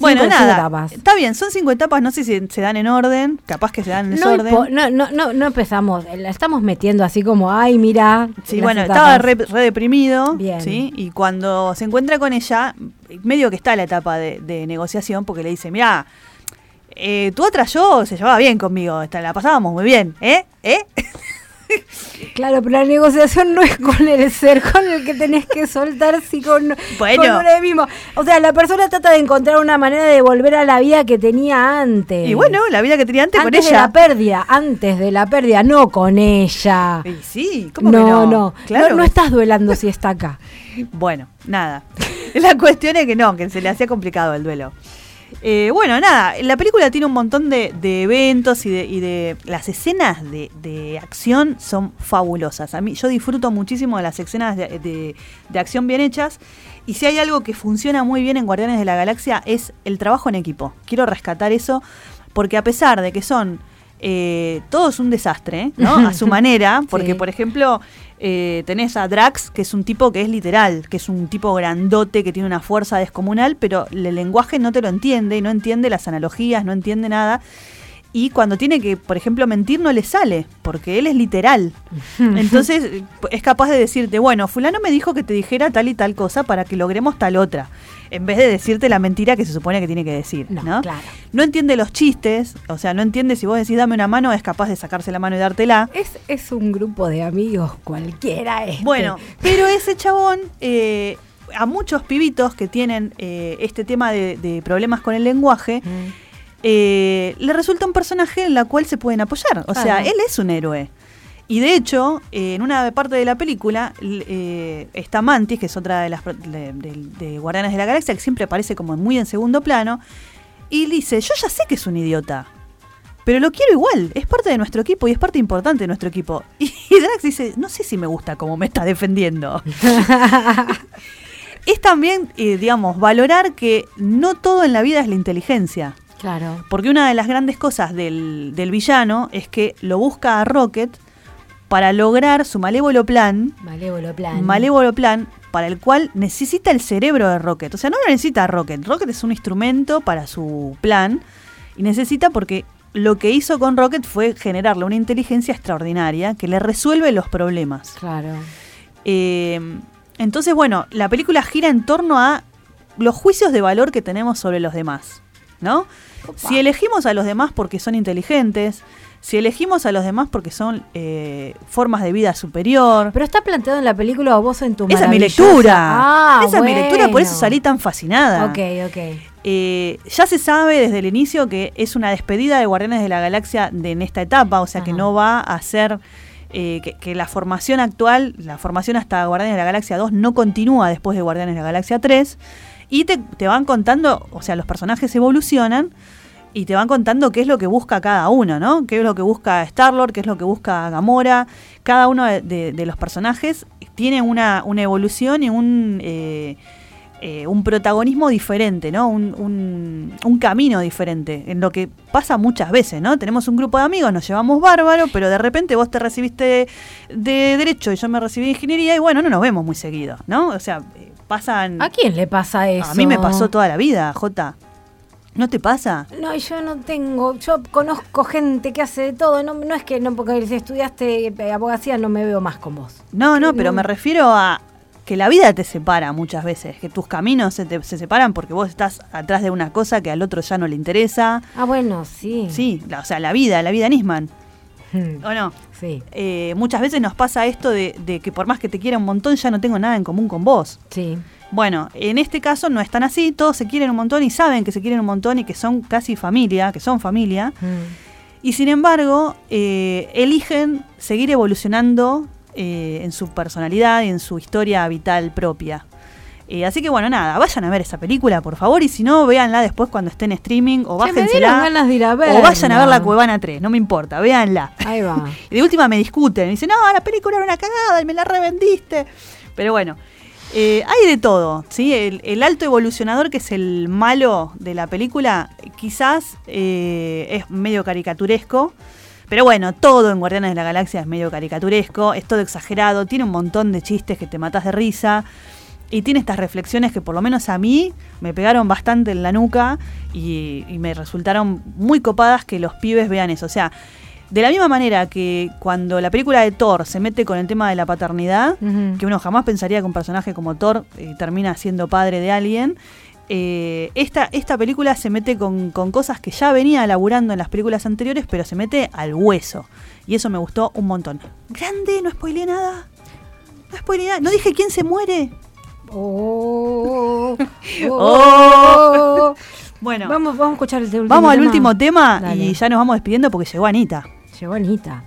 S4: Bueno, nada.
S5: etapas.
S4: Está bien, son cinco etapas, no sé si se dan en orden, capaz que se dan en desorden.
S5: no, no, no, no empezamos, la estamos metiendo así como, ay, mira.
S4: Sí, bueno,
S5: etapas.
S4: estaba re, re deprimido,
S5: Bien.
S4: ¿sí? Y cuando se encuentra con ella, medio que está la etapa de, de negociación, porque le dice, mira, eh, tu otra yo se llevaba bien conmigo, la pasábamos muy bien, ¿eh? ¿Eh?
S5: Claro, pero la negociación no es con el ser con el que tenés que soltar, sí con,
S4: Bueno.
S5: con uno mismo. O sea, la persona trata de encontrar una manera de volver a la vida que tenía antes.
S4: Y bueno, la vida que tenía antes,
S5: antes
S4: con
S5: de la
S4: ella.
S5: pérdida, antes de la pérdida, no con ella.
S4: Y sí, ¿cómo
S5: no,
S4: que no?
S5: no,
S4: Claro
S5: no, no estás duelando si está acá.
S4: Bueno, nada. La cuestión es que no, que se le hacía complicado el duelo. Eh, bueno, nada, la película tiene un montón de, eventos y de, Las escenas de, de acción son fabulosas. A mí yo disfruto muchísimo de las escenas de acción bien hechas. Y si hay algo que funciona muy bien en Guardianes de la Galaxia es el trabajo en equipo. Quiero rescatar eso porque a pesar de que son eh, todo es un desastre, ¿no? A su manera, porque
S5: Sí.
S4: por ejemplo eh, tenés a Drax, que es un tipo que es literal, que es un tipo grandote, que tiene una fuerza descomunal, pero el lenguaje no te lo entiende y no entiende las analogías, no entiende nada. Y cuando tiene que, por ejemplo, mentir no le sale, porque él es literal. Entonces eh, es capaz de decirte, bueno, fulano me dijo que te dijera tal y tal cosa para que logremos tal otra, en vez de decirte la mentira que se supone que tiene que decir, ¿no?
S5: No, claro.
S4: No entiende los chistes, o sea, no entiende si vos decís dame una mano, es capaz de sacarse la mano y dártela.
S5: Es, es un grupo de amigos cualquiera este.
S4: Bueno, pero ese chabón, eh, a muchos pibitos que tienen eh, este tema de, de problemas con el lenguaje,
S5: Mm.
S4: eh, le resulta un personaje en la cual se pueden apoyar. O sea, él es un héroe. Y de hecho, eh, en una parte de la película eh, está Mantis, que es otra de las de- de Guardianes de la Galaxia, que siempre aparece como muy en segundo plano, y dice, yo ya sé que es un idiota, pero lo quiero igual, es parte de nuestro equipo y es parte importante de nuestro equipo. Y, Drax dice, no sé si me gusta cómo me está defendiendo. es también, eh, digamos, valorar que no todo en la vida es la inteligencia.
S5: Claro.
S4: Porque una de las grandes cosas del, del villano es que lo busca a Rocket para lograr su malévolo plan,
S5: Malévolo plan.
S4: malévolo plan para el cual necesita el cerebro de Rocket. O sea, no lo necesita Rocket. Rocket es un instrumento para su plan y necesita porque lo que hizo con Rocket fue generarle una inteligencia extraordinaria que le resuelve los problemas.
S5: Claro.
S4: Eh, entonces, bueno, la película gira en torno a los juicios de valor que tenemos sobre los demás, ¿no? Si elegimos a los demás porque son inteligentes, si elegimos a los demás porque son eh, formas de vida superior.
S5: Pero está planteado en la película o vos en tu
S4: Esa es mi lectura.
S5: Ah,
S4: Esa es mi lectura, por eso salí tan fascinada.
S5: Ok, ok.
S4: Eh, ya se sabe desde el inicio que es una despedida de Guardianes de la Galaxia de, en esta etapa, o sea que no va a ser eh, que, que la formación actual, la formación hasta Guardianes de la Galaxia 2 no continúa después de Guardianes de la Galaxia 3 y te, te van contando, o sea, los personajes evolucionan y te van contando qué es lo que busca cada uno, ¿no? Qué es lo que busca Star-Lord, qué es lo que busca Gamora. Cada uno de, de- de los personajes tiene una, una evolución y un, eh, eh, un protagonismo diferente, ¿no? Un, un- un camino diferente, en lo que pasa muchas veces, ¿no? Tenemos un grupo de amigos, nos llevamos bárbaro, pero de repente vos te recibiste de Derecho y yo me recibí de Ingeniería y bueno, no nos vemos muy seguido, ¿no? O sea, eh, pasan...
S5: ¿A quién le pasa eso?
S4: A mí me pasó toda la vida, Jota. ¿No te pasa?
S5: No, yo no tengo, yo conozco gente que hace de todo, no, no es que no porque si estudiaste eh, abogacía no me veo más con vos.
S4: No, no, pero
S5: no-
S4: me refiero a que la vida te separa muchas veces, que tus caminos se, te- se separan porque vos estás atrás de una cosa que al otro ya no le interesa.
S5: Ah, bueno, sí.
S4: Sí, la- o sea, la vida, la vida Nisman,
S5: Hmm,
S4: ¿o no?
S5: Sí,
S4: Eh, muchas veces nos pasa esto de, de que por más que te quiera un montón, ya no tengo nada en común con vos.
S5: sí.
S4: Bueno, en este caso no es tan así, todos se quieren un montón y saben que se quieren un montón y que son casi familia, que son familia.
S5: Hmm.
S4: Y sin embargo, eh, eligen seguir evolucionando eh, en su personalidad y en su historia vital propia. Eh, así que bueno, nada, vayan a ver esa película, por favor, y si no, véanla después cuando esté en streaming o bájensela.
S5: ganas de ir a
S4: o vayan a ver la Cuevana 3, no me importa, véanla.
S5: Ahí va.
S4: Y de última me discuten, me dicen, no, la película era una cagada y me la revendiste. Pero bueno, eh, hay de todo, ¿sí? El, alto evolucionador, que es el malo de la película, quizás eh, es medio caricaturesco. Pero bueno, todo en Guardianes de la Galaxia es medio caricaturesco, es todo exagerado, tiene un montón de chistes que te matas de risa. Y tiene estas reflexiones que por lo menos a mí me pegaron bastante en la nuca y, y me resultaron muy copadas que los pibes vean eso. O sea, de la misma manera que cuando la película de Thor se mete con el tema de la paternidad, que uno jamás pensaría que un personaje como Thor eh, termina siendo padre de alguien, eh, esta, esta película se mete con, con cosas que ya venía elaborando en las películas anteriores, pero se mete al hueso. Y eso me gustó un montón. Grande, no spoileé nada. No spoileé nada. No dije quién se muere.
S5: Oh, oh,
S4: Oh. Bueno, vamos,
S5: Vamos, vamos a escuchar el último
S4: al
S5: tema.
S4: último tema
S5: Dale.
S4: y ya nos vamos despidiendo porque llegó Anita.
S5: Llegó Anita.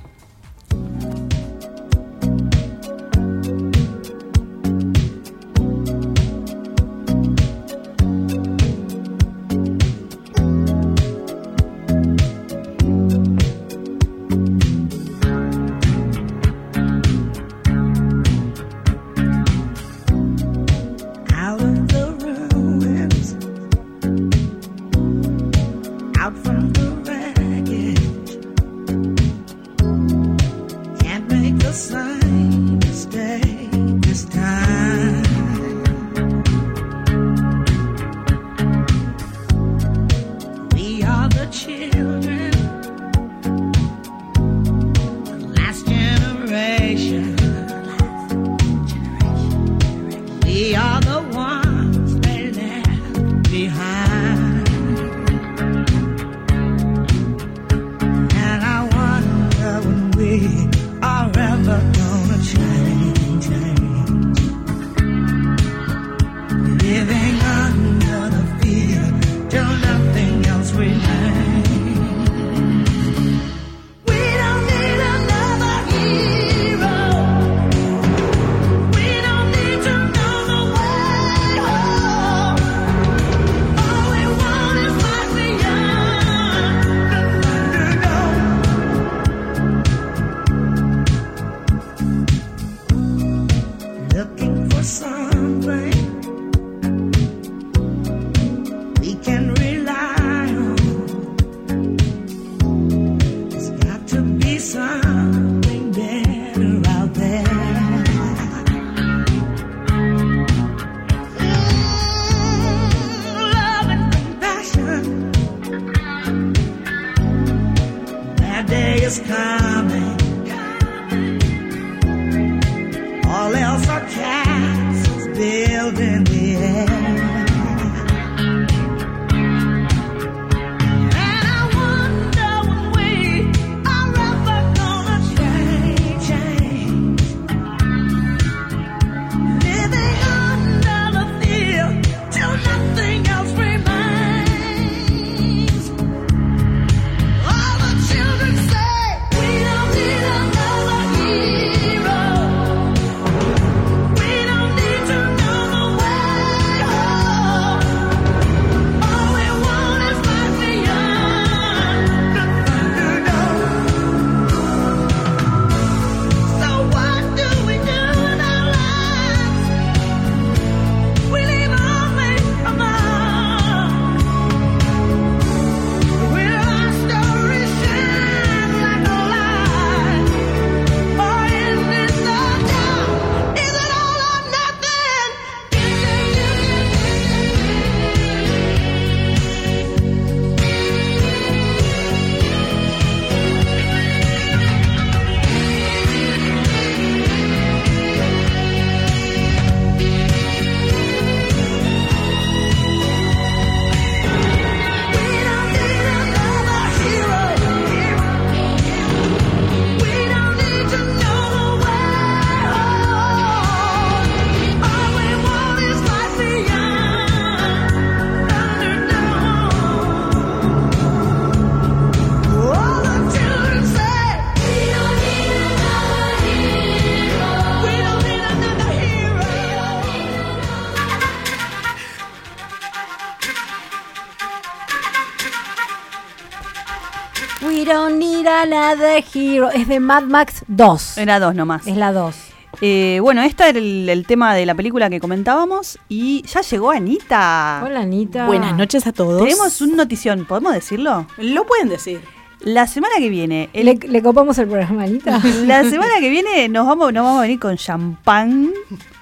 S2: Hero.
S5: Es de Mad Max 2.
S4: Era dos nomás.
S5: Es la 2.
S4: Eh, bueno, este era el, el tema de la película que comentábamos y ya llegó Anita.
S5: Hola, Anita.
S7: Buenas noches a todos.
S4: Tenemos un notición, ¿podemos decirlo?
S7: Lo pueden decir.
S4: La semana que viene, el-
S5: ¿Le, le copamos el programa, Anita?
S4: la semana que viene nos vamos, nos vamos a venir con champán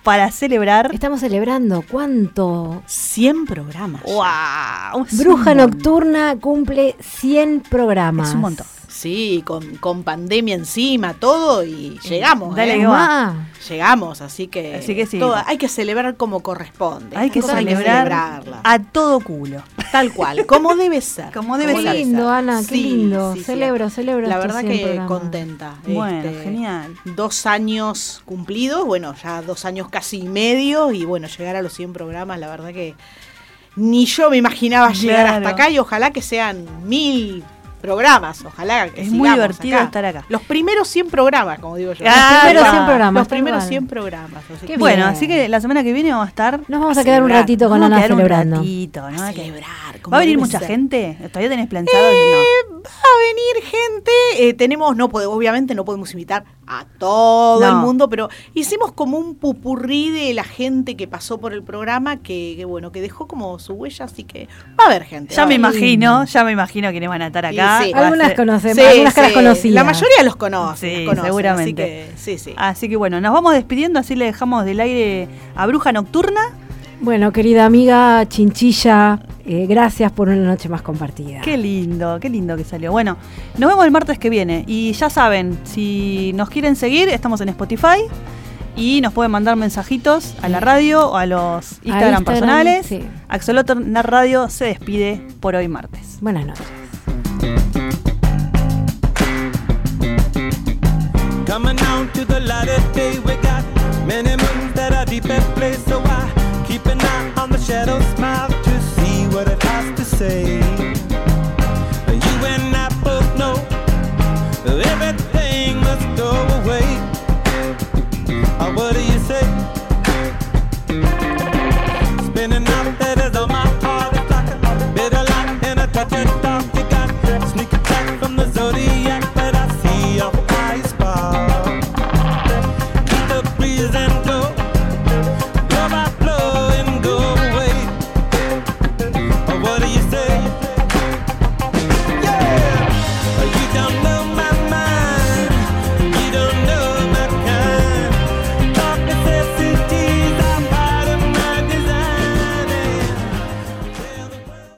S4: para celebrar.
S5: Estamos celebrando. ¿Cuánto?
S7: 100 programas.
S4: ¡Wow!
S5: Bruja Nocturna cumple 100 programas.
S4: Es un montón.
S7: Sí, con, con pandemia encima, todo, y llegamos.
S4: Dale
S7: ¿eh? Llegamos, así que,
S4: Así que sí.
S7: todo- hay que celebrar como corresponde.
S4: Hay que celebrar
S7: celebrarlas.
S4: a todo culo.
S7: Tal cual, como debe ser.
S4: Como debe
S5: qué
S4: ser.
S5: lindo, Ana, qué lindo.
S7: sí, sí.
S5: celebro, celebro.
S7: La verdad
S5: 100
S7: que contenta.
S4: Bueno,
S7: Este,
S4: genial.
S7: Dos años cumplidos, bueno, ya dos años casi y medio, y bueno, llegar a los 100 programas, la verdad que ni yo me imaginaba llegar
S4: Claro.
S7: hasta acá y ojalá que sean mil programas, ojalá que
S4: Es muy divertido estar acá.
S7: Los primeros 100 programas, como digo yo.
S4: Ah,
S5: Los primeros
S4: va.
S5: 100 programas.
S7: Los primeros
S5: cual.
S7: 100 programas. así
S5: Qué
S7: que-
S4: Bueno,
S5: bien.
S4: así que la semana que viene vamos a estar.
S5: Nos vamos a quedar un ratito con
S4: vamos a
S5: Ana
S4: quedar
S5: celebrando.
S4: Un ratito, ¿no?
S7: A celebrar.
S4: ¿Va a venir mucha
S7: ser.
S4: gente? ¿Todavía tenés pensado? No.
S7: Va a venir gente. eh, tenemos, no podemos, obviamente no podemos invitar a todo
S4: No.
S7: el mundo, pero hicimos como un pupurrí de la gente que pasó por el programa que, que, bueno, que dejó como su huella, así que va a haber gente.
S4: Ya me
S7: haber.
S4: imagino, ya me imagino quiénes van a estar acá.
S7: Sí, sí.
S5: Algunas conocemos,
S7: Sí,
S5: algunas caras conocidas.
S7: La mayoría los conoce. Conocen,
S4: seguramente.
S7: Así que, sí, sí.
S4: Así que bueno, nos vamos despidiendo, así le dejamos del aire a Bruja Nocturna.
S5: Bueno, querida amiga Chinchilla, eh, gracias por una noche más compartida.
S4: Qué lindo, qué lindo que salió. Bueno, nos vemos el martes que viene. Y ya saben, si nos quieren seguir, estamos en Spotify. Y nos pueden mandar mensajitos a la radio o a los Instagram,
S5: Instagram,
S4: personales.
S5: sí.
S4: Axolotl Radio se despide por hoy martes.
S5: Buenas noches.
S8: Coming out to the light of day, we got say